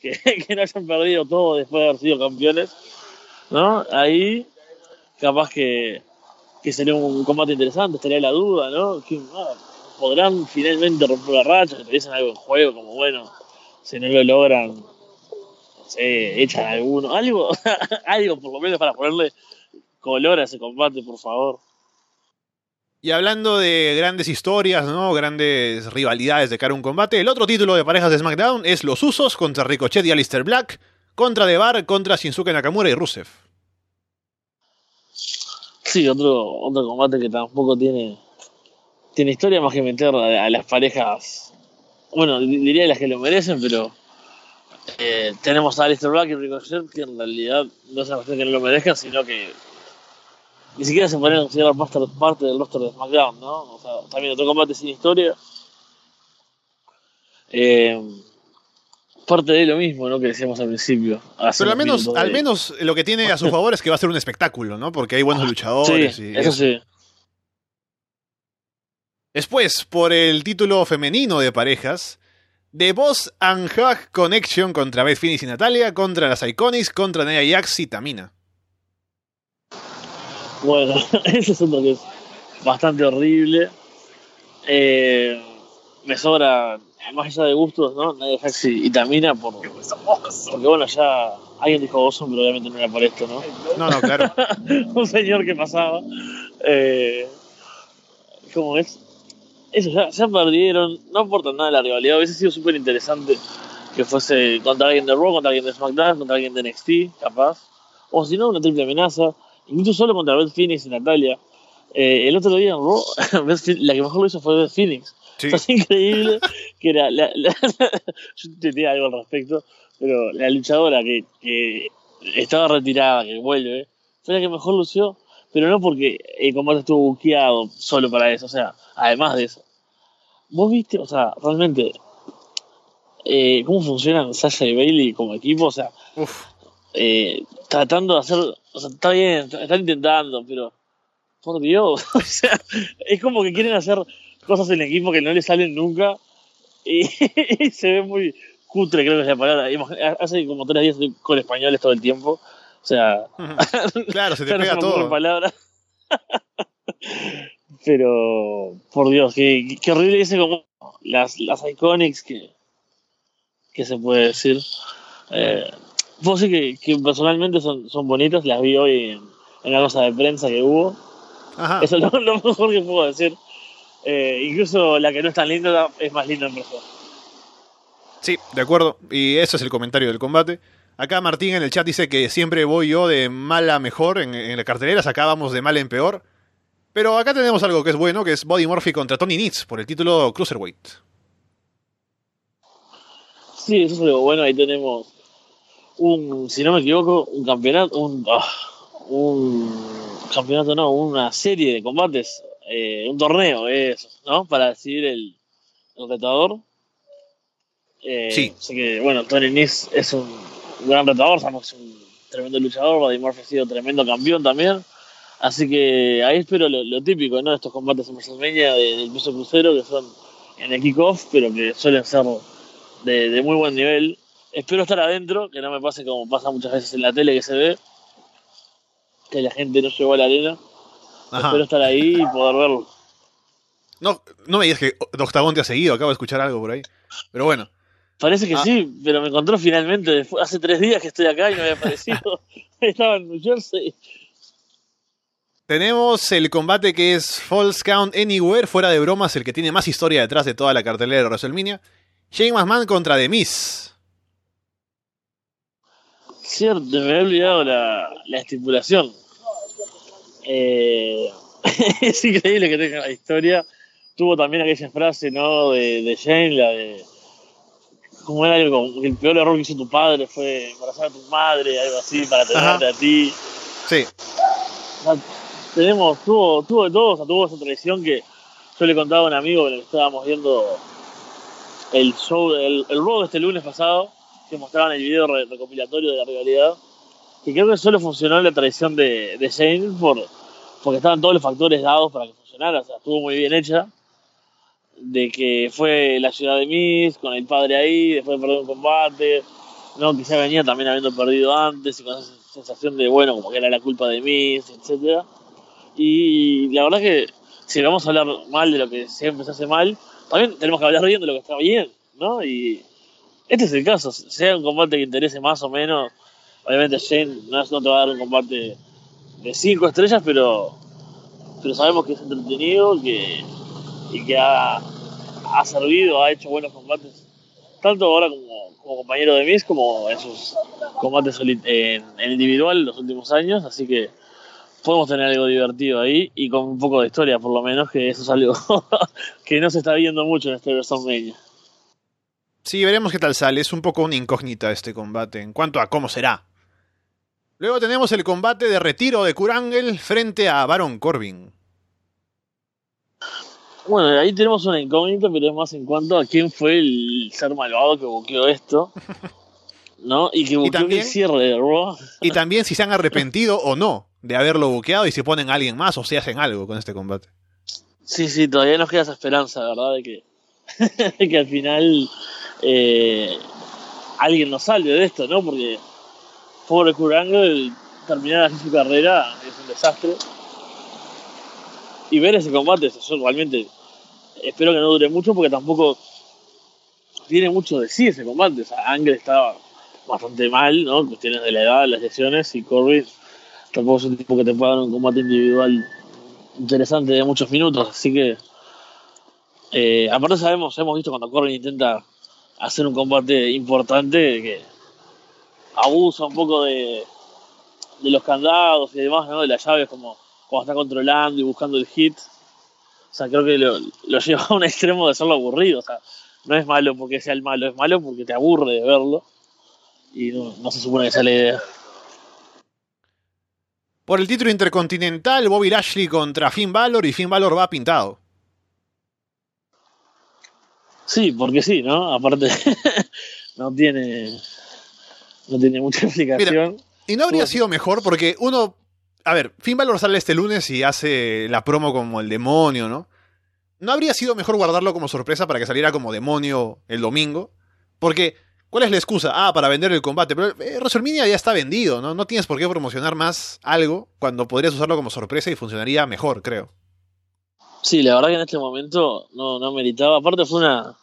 que, que no hayan perdido todo después de haber sido campeones, ¿no? Ahí capaz que, que sería un combate interesante, estaría la duda, ¿no? Que, podrán finalmente romper la racha, tuviesen algo en juego, como bueno, si no lo logran, no sé, echan alguno, algo, algo por lo menos para ponerle color a ese combate, por favor. Y hablando de grandes historias, ¿no? Grandes rivalidades de cara a un combate, el otro título de parejas de SmackDown es Los Usos contra Ricochet y Alistair Black, contra Devar contra Shinsuke Nakamura y Rusev. Sí, otro, otro combate que tampoco tiene, tiene historia más que meter a, a las parejas, bueno, di- diría las que lo merecen, pero eh, tenemos a Alistair Black y Ricochet que en realidad no cuestión que no lo merezcan, sino que ni siquiera se podrían considerar parte, parte del roster de SmackDown, ¿no? O sea, también otro combate sin historia. Eh, parte de lo mismo, ¿no? Que decíamos al principio. Pero al menos, al menos lo que tiene a su favor es que va a ser un espectáculo, ¿no? Porque hay buenos luchadores. Sí, y eso sí. Después, por el título femenino de parejas, The Boss and Hug Connection contra Beth Phoenix y Natalia, contra las Iconics, contra Nia Jax y Tamina. Bueno, ese es otro que es bastante horrible. Eh, me sobra, más allá de gustos, ¿no? Nadia Jax y y Tamina, por, porque bueno, ya alguien dijo Awesome, pero obviamente no era por esto, ¿no? No, no, claro. Un señor que pasaba. Eh, ¿Cómo es? Eso, ya, ya perdieron, no aportan nada a la rivalidad. Hubiese sido súper interesante que fuese contra alguien de Raw, contra alguien de SmackDown, contra alguien de NXT, capaz. O si no, una triple amenaza. Incluso solo contra Beth Phoenix y Natalia. Eh, el otro día en Raw, la que mejor lo hizo fue Beth Phoenix. Sí. O sea, es increíble que era la, la- yo tenía algo al respecto, pero la luchadora que, que estaba retirada, que vuelve, fue la que mejor lució, pero no porque el combate estuvo buqueado solo para eso, o sea, además de eso. Vos viste, o sea, realmente, eh, cómo funcionan Sasha y Bailey como equipo, o sea, Uf. Eh, tratando de hacer, o sea, está bien, están intentando, pero por Dios, o sea, es como que quieren hacer cosas en equipo que no les salen nunca y, y se ve muy cutre, creo que es la palabra. Hace como tres días estoy con españoles todo el tiempo, o sea, Claro, se te no pega todo. palabras. Pero, por Dios, qué, qué horrible ese como las, las Iconics que, que se puede decir. Eh, decir que, que personalmente son, son bonitas, las vi hoy en, en la cosa de prensa que hubo. Ajá. Eso es lo, lo mejor que puedo decir. Eh, incluso la que no es tan linda es más linda en persona. Sí, de acuerdo. Y eso es el comentario del combate. Acá Martín en el chat dice que siempre voy yo de mal a mejor en, en la cartelera, acá vamos de mal en peor. Pero acá tenemos algo que es bueno, que es Body Murphy contra Tony Nitz por el título Cruiserweight. Sí, eso es algo bueno. Ahí tenemos un, si no me equivoco, un campeonato, un, ah, un campeonato, no, una serie de combates, eh, un torneo, eso, ¿no? Para decidir el, el retador. Eh, Sí. Así que, bueno, Tony Nese es un gran retador, sabemos que es un tremendo luchador, Buddy Murphy ha sido tremendo campeón también. Así que ahí espero lo, lo típico, ¿no? Estos combates en WrestleMania de- del peso crucero que son en el kickoff, pero que suelen ser de, de muy buen nivel. Espero estar adentro, que no me pase como pasa muchas veces en la tele que se ve, que la gente no llegó a la arena. Ajá. Espero estar ahí y poder verlo. No, no me digas que Octagón te ha seguido, acabo de escuchar algo por ahí. Pero bueno. Parece que Ah. sí, pero me encontró finalmente. después- Hace tres días que estoy acá y no había aparecido. Estaba en New Jersey. Tenemos el combate que es False Count Anywhere, fuera de bromas, el que tiene más historia detrás de toda la cartelera de WrestleMania. Shane McMahon contra The Miz. Cierto, me había olvidado la, la estipulación. Eh, es increíble que tenga la historia. Tuvo también aquella frase, ¿no? De, de Jane, la de. Como era algo, como el peor error que hizo tu padre fue embarazar a tu madre, algo así, para tenerte Ajá. a ti. Sí. Tenemos, tuvo, tuvo de todo, o sea, tuvo esa tradición que yo le contaba a un amigo que estábamos viendo el show, el, el Raw de este lunes pasado, que mostraban el video re- recopilatorio de la rivalidad, que creo que solo funcionó en la tradición de, de Shane por, porque estaban todos los factores dados para que funcionara, o sea, estuvo muy bien hecha, de que fue la ciudad de Miss, con el padre ahí, después de perder un combate, no, quizá venía también habiendo perdido antes y con esa sensación de, bueno, como que era la culpa de Miss, etcétera Y la verdad que si vamos a hablar mal de lo que siempre se hace mal, también tenemos que hablar bien de lo que está bien, ¿no? Y este es el caso, sea un combate que interese más o menos, obviamente Shane no, te va a dar un combate de 5 estrellas, pero, pero sabemos que es entretenido que, y que ha, ha servido, ha hecho buenos combates, tanto ahora como, como compañero de Miss como en sus combates en individual en los últimos años, así que podemos tener algo divertido ahí y con un poco de historia por lo menos, que eso es algo que no se está viendo mucho en este WrestleMania. Sí, veremos qué tal sale. Es un poco una incógnita este combate en cuanto a cómo será. Luego tenemos el combate de retiro de Kurangel frente a Baron Corbin. Bueno, ahí tenemos una incógnita, pero es más en cuanto a quién fue el ser malvado que buqueó esto, ¿no? Y que buqueó también- el cierre de Raw. Y también si se han arrepentido o no de haberlo buqueado y si ponen a alguien más o si hacen algo con este combate. Sí, sí, todavía nos queda esa esperanza, ¿verdad? De que, de que al final eh, alguien nos salve de esto, ¿no? Porque pobre Kurt Angle, terminar así su carrera es un desastre. Y ver ese combate, yo realmente espero que no dure mucho porque tampoco tiene mucho de sí ese combate. O sea, Angle estaba bastante mal, ¿no? Cuestiones de la edad, las lesiones y Corbin tampoco es un tipo que te pueda dar un combate individual interesante de muchos minutos, así que eh, aparte sabemos, hemos visto cuando Corbin intenta hacer un combate importante que abusa un poco de, de los candados y demás, ¿no? de las llaves como cuando está controlando y buscando el hit. O sea, creo que lo, lleva a un extremo de serlo aburrido. O sea, no es malo porque sea el malo, es malo porque te aburre de verlo. Y no, no se supone que sea la idea. Por el título intercontinental, Bobby Lashley contra Finn Balor y Finn Balor va pintado. Sí, porque sí, ¿no? Aparte, no tiene no tiene mucha explicación. Y no habría sido mejor porque uno. A ver, Finn Balor sale este lunes y hace la promo como el demonio, ¿no? ¿No habría sido mejor guardarlo como sorpresa para que saliera como demonio el domingo? Porque, ¿cuál es la excusa? Ah, para vender el combate. Pero eh, WrestleMania ya está vendido, ¿no? No tienes por qué promocionar más algo cuando podrías usarlo como sorpresa y funcionaría mejor, creo. Sí, la verdad que en este momento no, no meritaba. Aparte fue una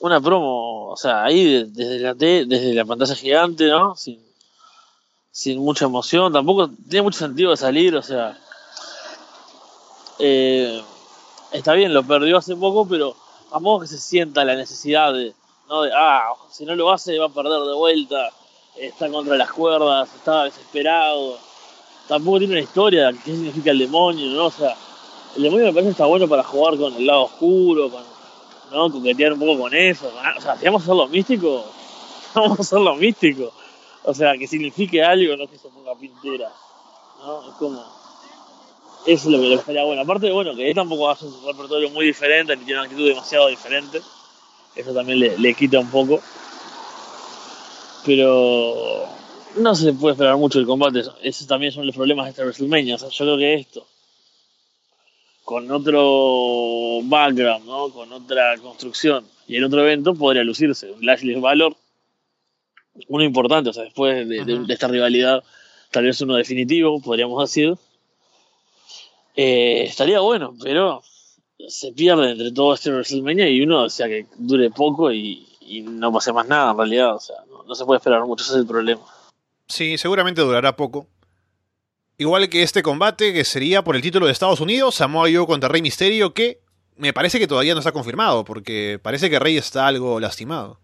una promo, o sea, ahí de- desde la desde la pantalla gigante, ¿no? Sin, sin mucha emoción, tampoco tiene mucho sentido salir, o sea, eh, está bien, lo perdió hace poco, pero tampoco que se sienta la necesidad de, ¿no? de, ah, si no lo hace va a perder de vuelta, está contra las cuerdas, está desesperado, tampoco tiene una historia de qué significa el demonio, ¿no? O sea, el demonio me parece que está bueno para jugar con el lado oscuro, con, ¿no? Coquetear un poco con eso. O sea, si vamos a hacerlo místico, vamos a hacerlo místico. O sea, que signifique algo, no que se ponga pintura. ¿No? Es como. Eso es lo que, que estaría bueno. Aparte, bueno, que él tampoco hace un repertorio muy diferente, ni tiene una actitud demasiado diferente. Eso también le, le quita un poco. Pero no se puede esperar mucho del combate. Esos también son los problemas de este WrestleMania. O sea, yo creo que esto, con otro background, ¿no? con otra construcción y en otro evento, podría lucirse. Un Lashley Valor, uno importante, o sea, después de, de- Ujú. de esta rivalidad, tal vez uno definitivo, podríamos decir. Eh, estaría bueno, pero se pierde entre todo este WrestleMania y uno, o sea, que dure poco y, y no pase más nada en realidad. O sea, no, no se puede esperar mucho, ese es el problema. Sí, seguramente durará poco. Igual que este combate, que sería por el título de Estados Unidos, Samoa Joe contra Rey Misterio, que me parece que todavía no está confirmado, porque parece que Rey está algo lastimado.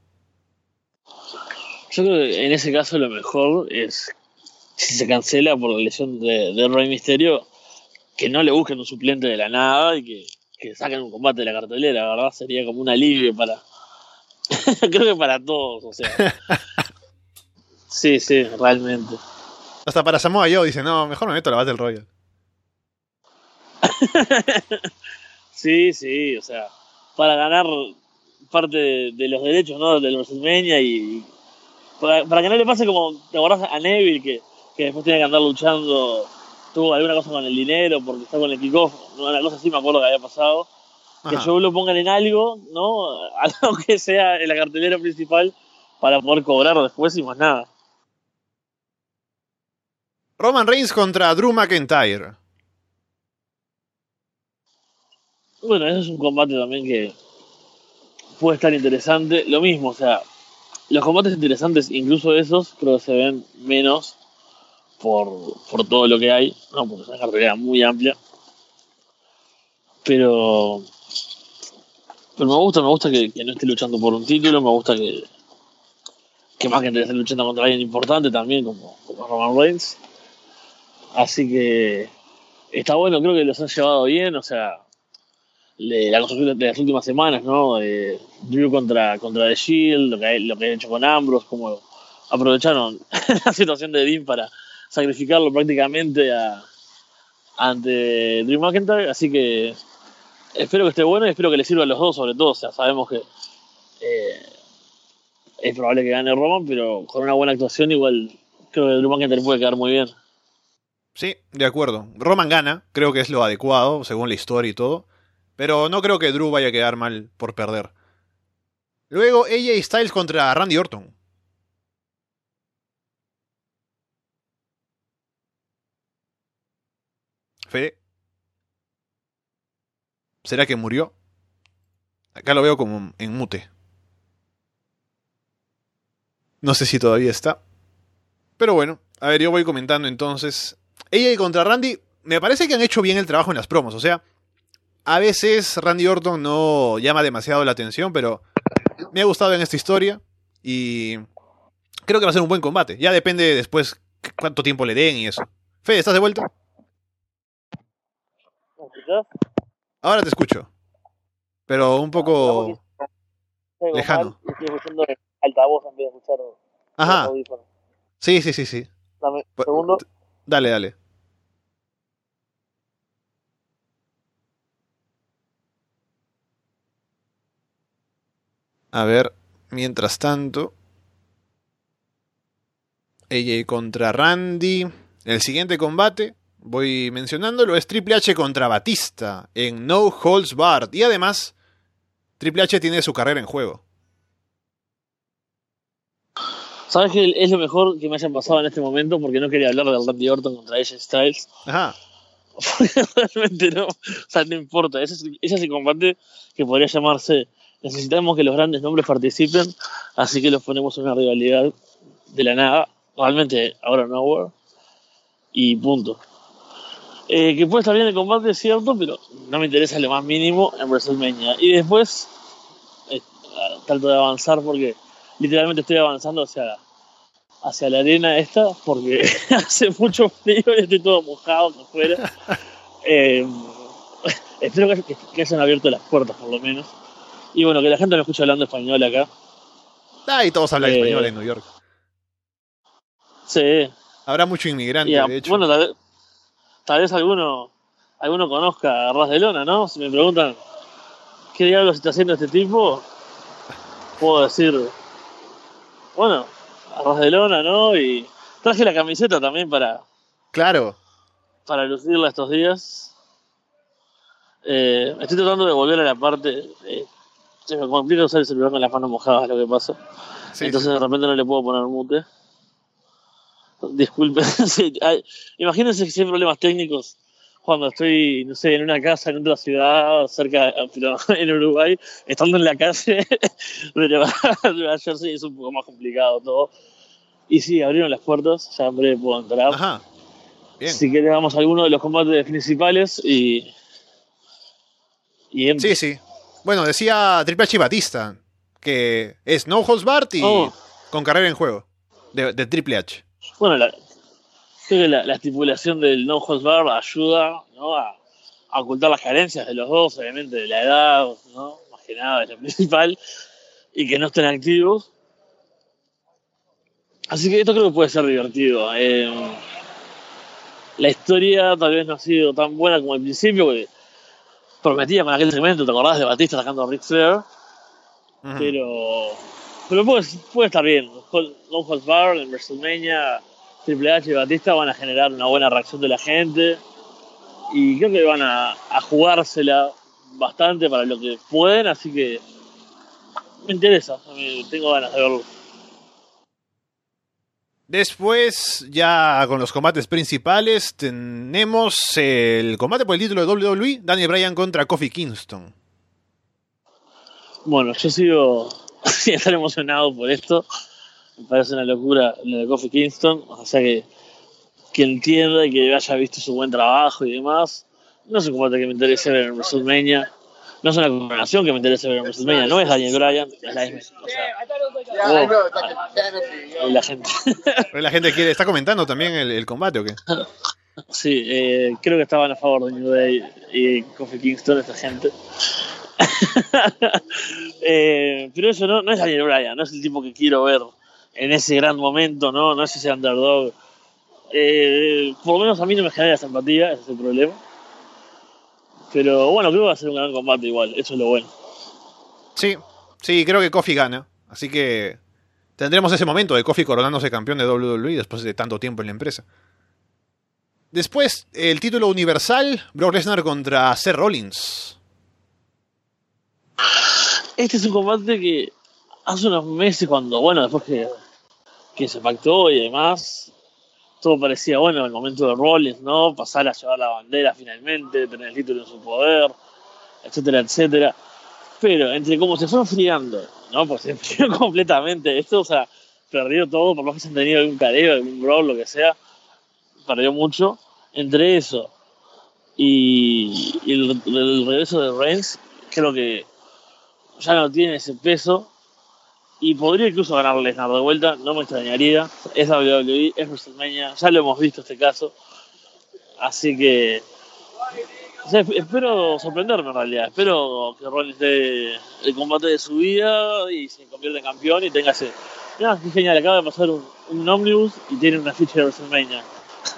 Yo creo que en ese caso lo mejor es, si se cancela por la lesión de, de Rey Misterio, que no le busquen un suplente de la nada y que, que saquen un combate de la cartelera, ¿verdad? Sería como un alivio para... creo que para todos, o sea. Sí, sí, realmente. Hasta para Samoa Joe dice, no, mejor me meto a la Battle Royale. Sí, sí, o sea, para ganar parte de, de los derechos, ¿no? Del WrestleMania y para, para que no le pase como, ¿te acordás a Neville que, que después tenía que andar luchando, tuvo alguna cosa con el dinero porque está con el kickoff, una cosa así me acuerdo que había pasado, que yo lo pongan en algo, ¿no? Algo que sea en la cartelera principal para poder cobrar después y más nada. Roman Reigns contra Drew McIntyre. Bueno, eso es un combate también que puede estar interesante. Lo mismo, o sea, los combates interesantes, incluso esos, creo que se ven menos por, por todo lo que hay, ¿no? Porque es una carrera muy amplia. Pero. Pero me gusta, me gusta que, que no esté luchando por un título, me gusta que. Que más que esté luchando contra alguien importante también, como, como Roman Reigns. Así que. Está bueno, creo que los han llevado bien, o sea la construcción de las últimas semanas, ¿no? Eh, Drew contra, contra The Shield, lo que, lo que han hecho con Ambrose, como aprovecharon la situación de Dean para sacrificarlo prácticamente a, ante Drew McIntyre, así que espero que esté bueno y espero que le sirva a los dos, sobre todo, o sea, sabemos que eh, es probable que gane Roman, pero con una buena actuación igual creo que Drew McIntyre puede quedar muy bien. Sí, de acuerdo. Roman gana, creo que es lo adecuado, según la historia y todo. Pero no creo que Drew vaya a quedar mal por perder. Luego AJ Styles contra Randy Orton. Fede. ¿Será que murió? Acá lo veo como en mute. No sé si todavía está. Pero bueno, a ver, yo voy comentando entonces. AJ contra Randy, me parece que han hecho bien el trabajo en las promos. O sea, a veces Randy Orton no llama demasiado la atención, pero me ha gustado en esta historia y creo que va a ser un buen combate. Ya depende después cu- cuánto tiempo le den y eso. Fede, ¿estás de vuelta? Ahora te escucho. Pero un poco... Lejano. y Estoy escuchando altavoz en vez de escuchar Ajá. Sí, sí, sí, sí. Dame un Pa- segundo. Dale, dale. A ver, mientras tanto. AJ contra Randy. El siguiente combate, voy mencionándolo, es Triple H contra Batista en No Holds Barred. Y además, Triple H tiene su carrera en juego. ¿Sabes que es lo mejor que me hayan pasado en este momento? Porque no quería hablar del Randy Orton contra AJ Styles. Ajá. Realmente no. O sea, no importa. Ese es, ese es el combate que podría llamarse. Necesitamos que los grandes nombres participen, así que los ponemos en una rivalidad de la nada. Realmente, ahora nowhere. Y punto. Eh, que puede estar bien el combate, es cierto, pero no me interesa lo más mínimo en WrestleMania. Y después, eh, trato de avanzar porque literalmente estoy avanzando hacia, hacia la arena esta porque hace mucho frío y estoy todo mojado por fuera. Eh, espero que, que- hayan abierto las puertas por lo menos. Y bueno, que la gente me escuche hablando español acá. Ah, y todos hablan Eh, español en New York. Sí, Habrá mucho inmigrante, de hecho. bueno, tal vez, tal vez alguno, alguno conozca a Ras de Lona, ¿no? Si me preguntan qué diablos está haciendo este tipo, puedo decir, bueno, a Ras de Lona, ¿no? Y traje la camiseta también para, Claro. para lucirla estos días. Eh, estoy tratando de volver a la parte. eh, se me complica usar el celular con las manos mojadas, lo que pasa. Sí, Entonces de repente no le puedo poner mute. Disculpen. Sí, hay- imagínense que si hay problemas técnicos cuando estoy, no sé, en una casa en otra ciudad, cerca, pero en Uruguay, estando en la calle Nueva Jersey es un poco más complicado todo. Y sí, abrieron las puertas, ya en breve puedo entrar. Ajá. Bien. Si querés, vamos a alguno de los combates principales y. Y en- Sí, sí. Bueno, decía Triple H y Batista que es No Holds Barred y Oh. con carrera en juego de, de Triple H. Bueno, la, creo que la, la estipulación del no holds barred ayuda ¿no? a, a ocultar las carencias de los dos, obviamente de la edad, ¿no? más que nada es lo principal, y que no estén activos. Así que esto creo que puede ser divertido. Eh, la historia tal vez no ha sido tan buena como al principio, porque prometía con aquel segmento, ¿te acordás de Batista sacando a Ric Flair? Pero, pero puede, puede estar bien. No Holds Barrel en WrestleMania, Triple H y Batista van a generar una buena reacción de la gente. Y creo que van a, a jugársela bastante para lo que pueden, así que me interesa. tengo ganas de verlo. Después, ya con los combates principales, tenemos el combate por el título de WWE, Daniel Bryan contra Kofi Kingston. Bueno, yo sigo sin estar emocionado por esto. Me parece una locura lo de Kofi Kingston. O sea que, que entienda y que haya visto su buen trabajo y demás. No es un combate que me interese ver en WrestleMania. No es una combinación que me interese ver en WrestleMania. No es Daniel Bryan, es la misma. O sea, oh, la gente. Pero La gente quiere, está comentando también el, el combate o qué? Sí, eh, creo que estaban a favor de New Day y Kofi Kingston, esta gente. Eh, pero eso no, no es Daniel Bryan, no es el tipo que quiero ver en ese gran momento, no, no es ese underdog. Eh, por lo menos a mí no me genera simpatía, ese es el problema. Pero bueno, creo que va a ser un gran combate igual, eso es lo bueno. Sí, sí, creo que Kofi gana. Así que tendremos ese momento de Kofi coronándose campeón de WWE después de tanto tiempo en la empresa. Después, el título universal, Brock Lesnar contra Seth Rollins. Este es un combate que hace unos meses cuando, bueno, después que, que se pactó y demás, todo parecía, bueno, el momento de Rollins, ¿no? Pasar a llevar la bandera finalmente, tener el título en su poder, etcétera, etcétera. Pero entre cómo se fue enfriando, ¿no? Pues se enfrió completamente. Esto, o sea, perdió todo, por lo que se han tenido algún careo, algún brawl, lo que sea, perdió mucho. Entre eso y, y el, el regreso de Reigns, creo que ya no tiene ese peso y podría incluso ganar Lesnar de vuelta, no me extrañaría. Es WWE, es WrestleMania, ya lo hemos visto este caso. Así que o sea, espero sorprenderme en realidad. Espero que Rollins dé el combate de su vida y se convierta en campeón y tenga ese. Mira, qué genial, acaba de pasar un, un ómnibus y tiene una ficha de WrestleMania.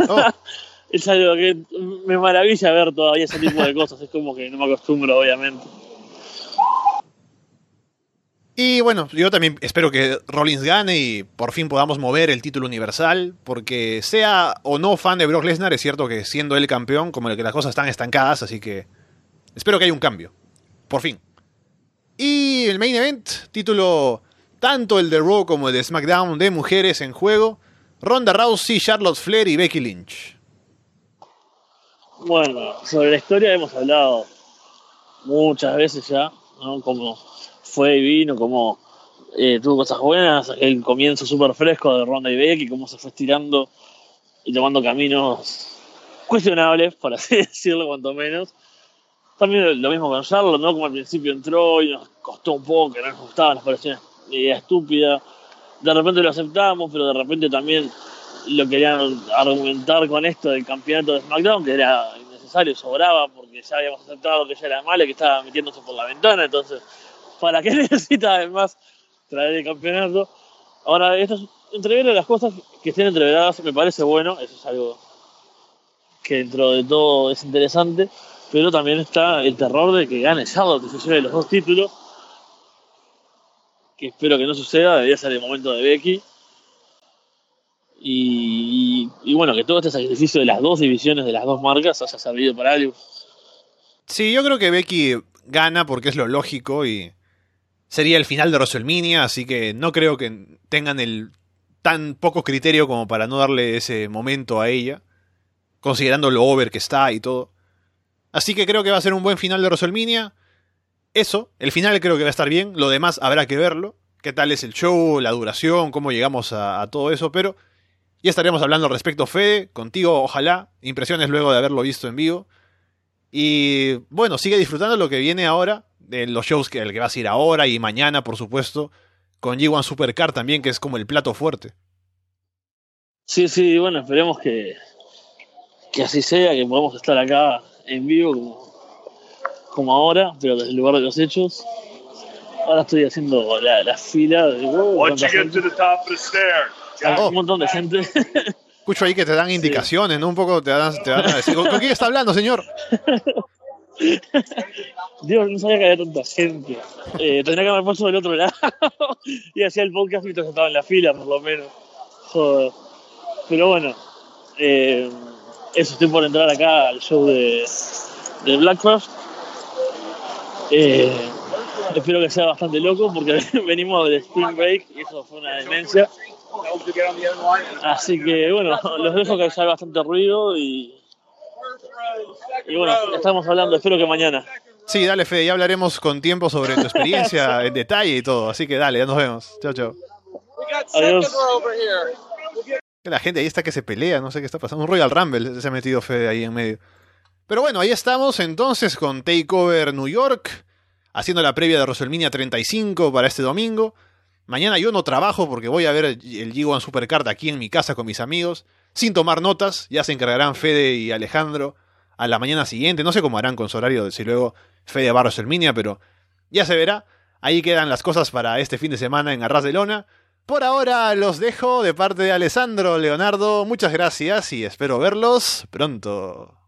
Oh, Es algo que me maravilla ver todavía ese tipo de cosas. Es como que no me acostumbro, obviamente. Y bueno, yo también espero que Rollins gane y por fin podamos mover el título universal, porque sea o no fan de Brock Lesnar, es cierto que siendo él campeón, como que las cosas están estancadas, así que espero que haya un cambio. Por fin. Y el main event, título tanto el de Raw como el de SmackDown de mujeres en juego, Ronda Rousey, Charlotte Flair y Becky Lynch. Bueno, sobre la historia hemos hablado muchas veces ya, ¿no? Como fue y vino, como eh, tuvo cosas buenas, el comienzo súper fresco de Ronda y Becky, cómo se fue estirando y tomando caminos cuestionables, por así decirlo, cuanto menos. También lo mismo con Charlotte, ¿no? Como al principio entró y nos costó un poco, que no nos gustaba, nos parecía una idea estúpida. De repente lo aceptamos, pero de repente también lo querían argumentar con esto del campeonato de SmackDown, que era innecesario, sobraba, porque ya habíamos aceptado que ella era mala, que estaba metiéndose por la ventana, entonces, ¿para qué necesita además traer el campeonato? Ahora, estas las cosas que estén entreveradas me parece bueno, eso es algo que dentro de todo es interesante, pero también está el terror de que gane Charlotte y se los dos títulos, que espero que no suceda, debería ser el momento de Becky. Y, y bueno, que todo este sacrificio de las dos divisiones, de las dos marcas, haya servido para algo. Sí, yo creo que Becky gana porque es lo lógico y sería el final de WrestleMania, así que no creo que tengan el tan poco criterio como para no darle ese momento a ella, considerando lo over que está y todo. Así que creo que va a ser un buen final de WrestleMania. Eso, el final creo que va a estar bien, lo demás habrá que verlo. Qué tal es el show, la duración, cómo llegamos a, todo eso, pero ya estaremos hablando al respecto, Fede, contigo, ojalá, impresiones luego de haberlo visto en vivo. Y bueno, sigue disfrutando lo que viene ahora, de los shows que el que vas a ir ahora y mañana, por supuesto, con G1 Supercar también, que es como el plato fuerte. Sí, sí, bueno, esperemos que, que así sea, que podamos estar acá en vivo como, como ahora, pero desde el lugar de los hechos. Ahora estoy haciendo la, la fila de wow, Oh. un montón de gente. Escucho ahí que te dan indicaciones, ¿no? Un poco te, dan, te van a decir, ¿con con quién está hablando, señor? Dios, no sabía que había tanta gente. Eh, tendría que haber puesto del otro lado y hacía el podcast mientras estaba en la fila, por lo menos. Joder. Pero bueno, eh, eso, estoy por entrar acá al show de, de Blackcraft. Eh, espero que sea bastante loco porque venimos del Spring Break y eso fue una demencia. Así que bueno, los dejo que haya bastante ruido y, y bueno, estamos hablando, espero que mañana. Sí, dale, Fede, ya hablaremos con tiempo sobre tu experiencia en detalle y todo. Así que dale, ya nos vemos. Chao, chao. Adiós. La gente ahí está que se pelea, no sé qué está pasando. Un Royal Rumble se ha metido Fede ahí en medio. Pero bueno, ahí estamos entonces con Takeover New York, haciendo la previa de WrestleMania 35 para este domingo. Mañana yo no trabajo porque voy a ver el G1 Supercard aquí en mi casa con mis amigos, sin tomar notas. Ya se encargarán Fede y Alejandro a la mañana siguiente. No sé cómo harán con su horario si luego Fede va a WrestleMania, pero ya se verá. Ahí quedan las cosas para este fin de semana en Arras de Lona. Por ahora los dejo de parte de Alessandro Leonardo. Muchas gracias y espero verlos pronto.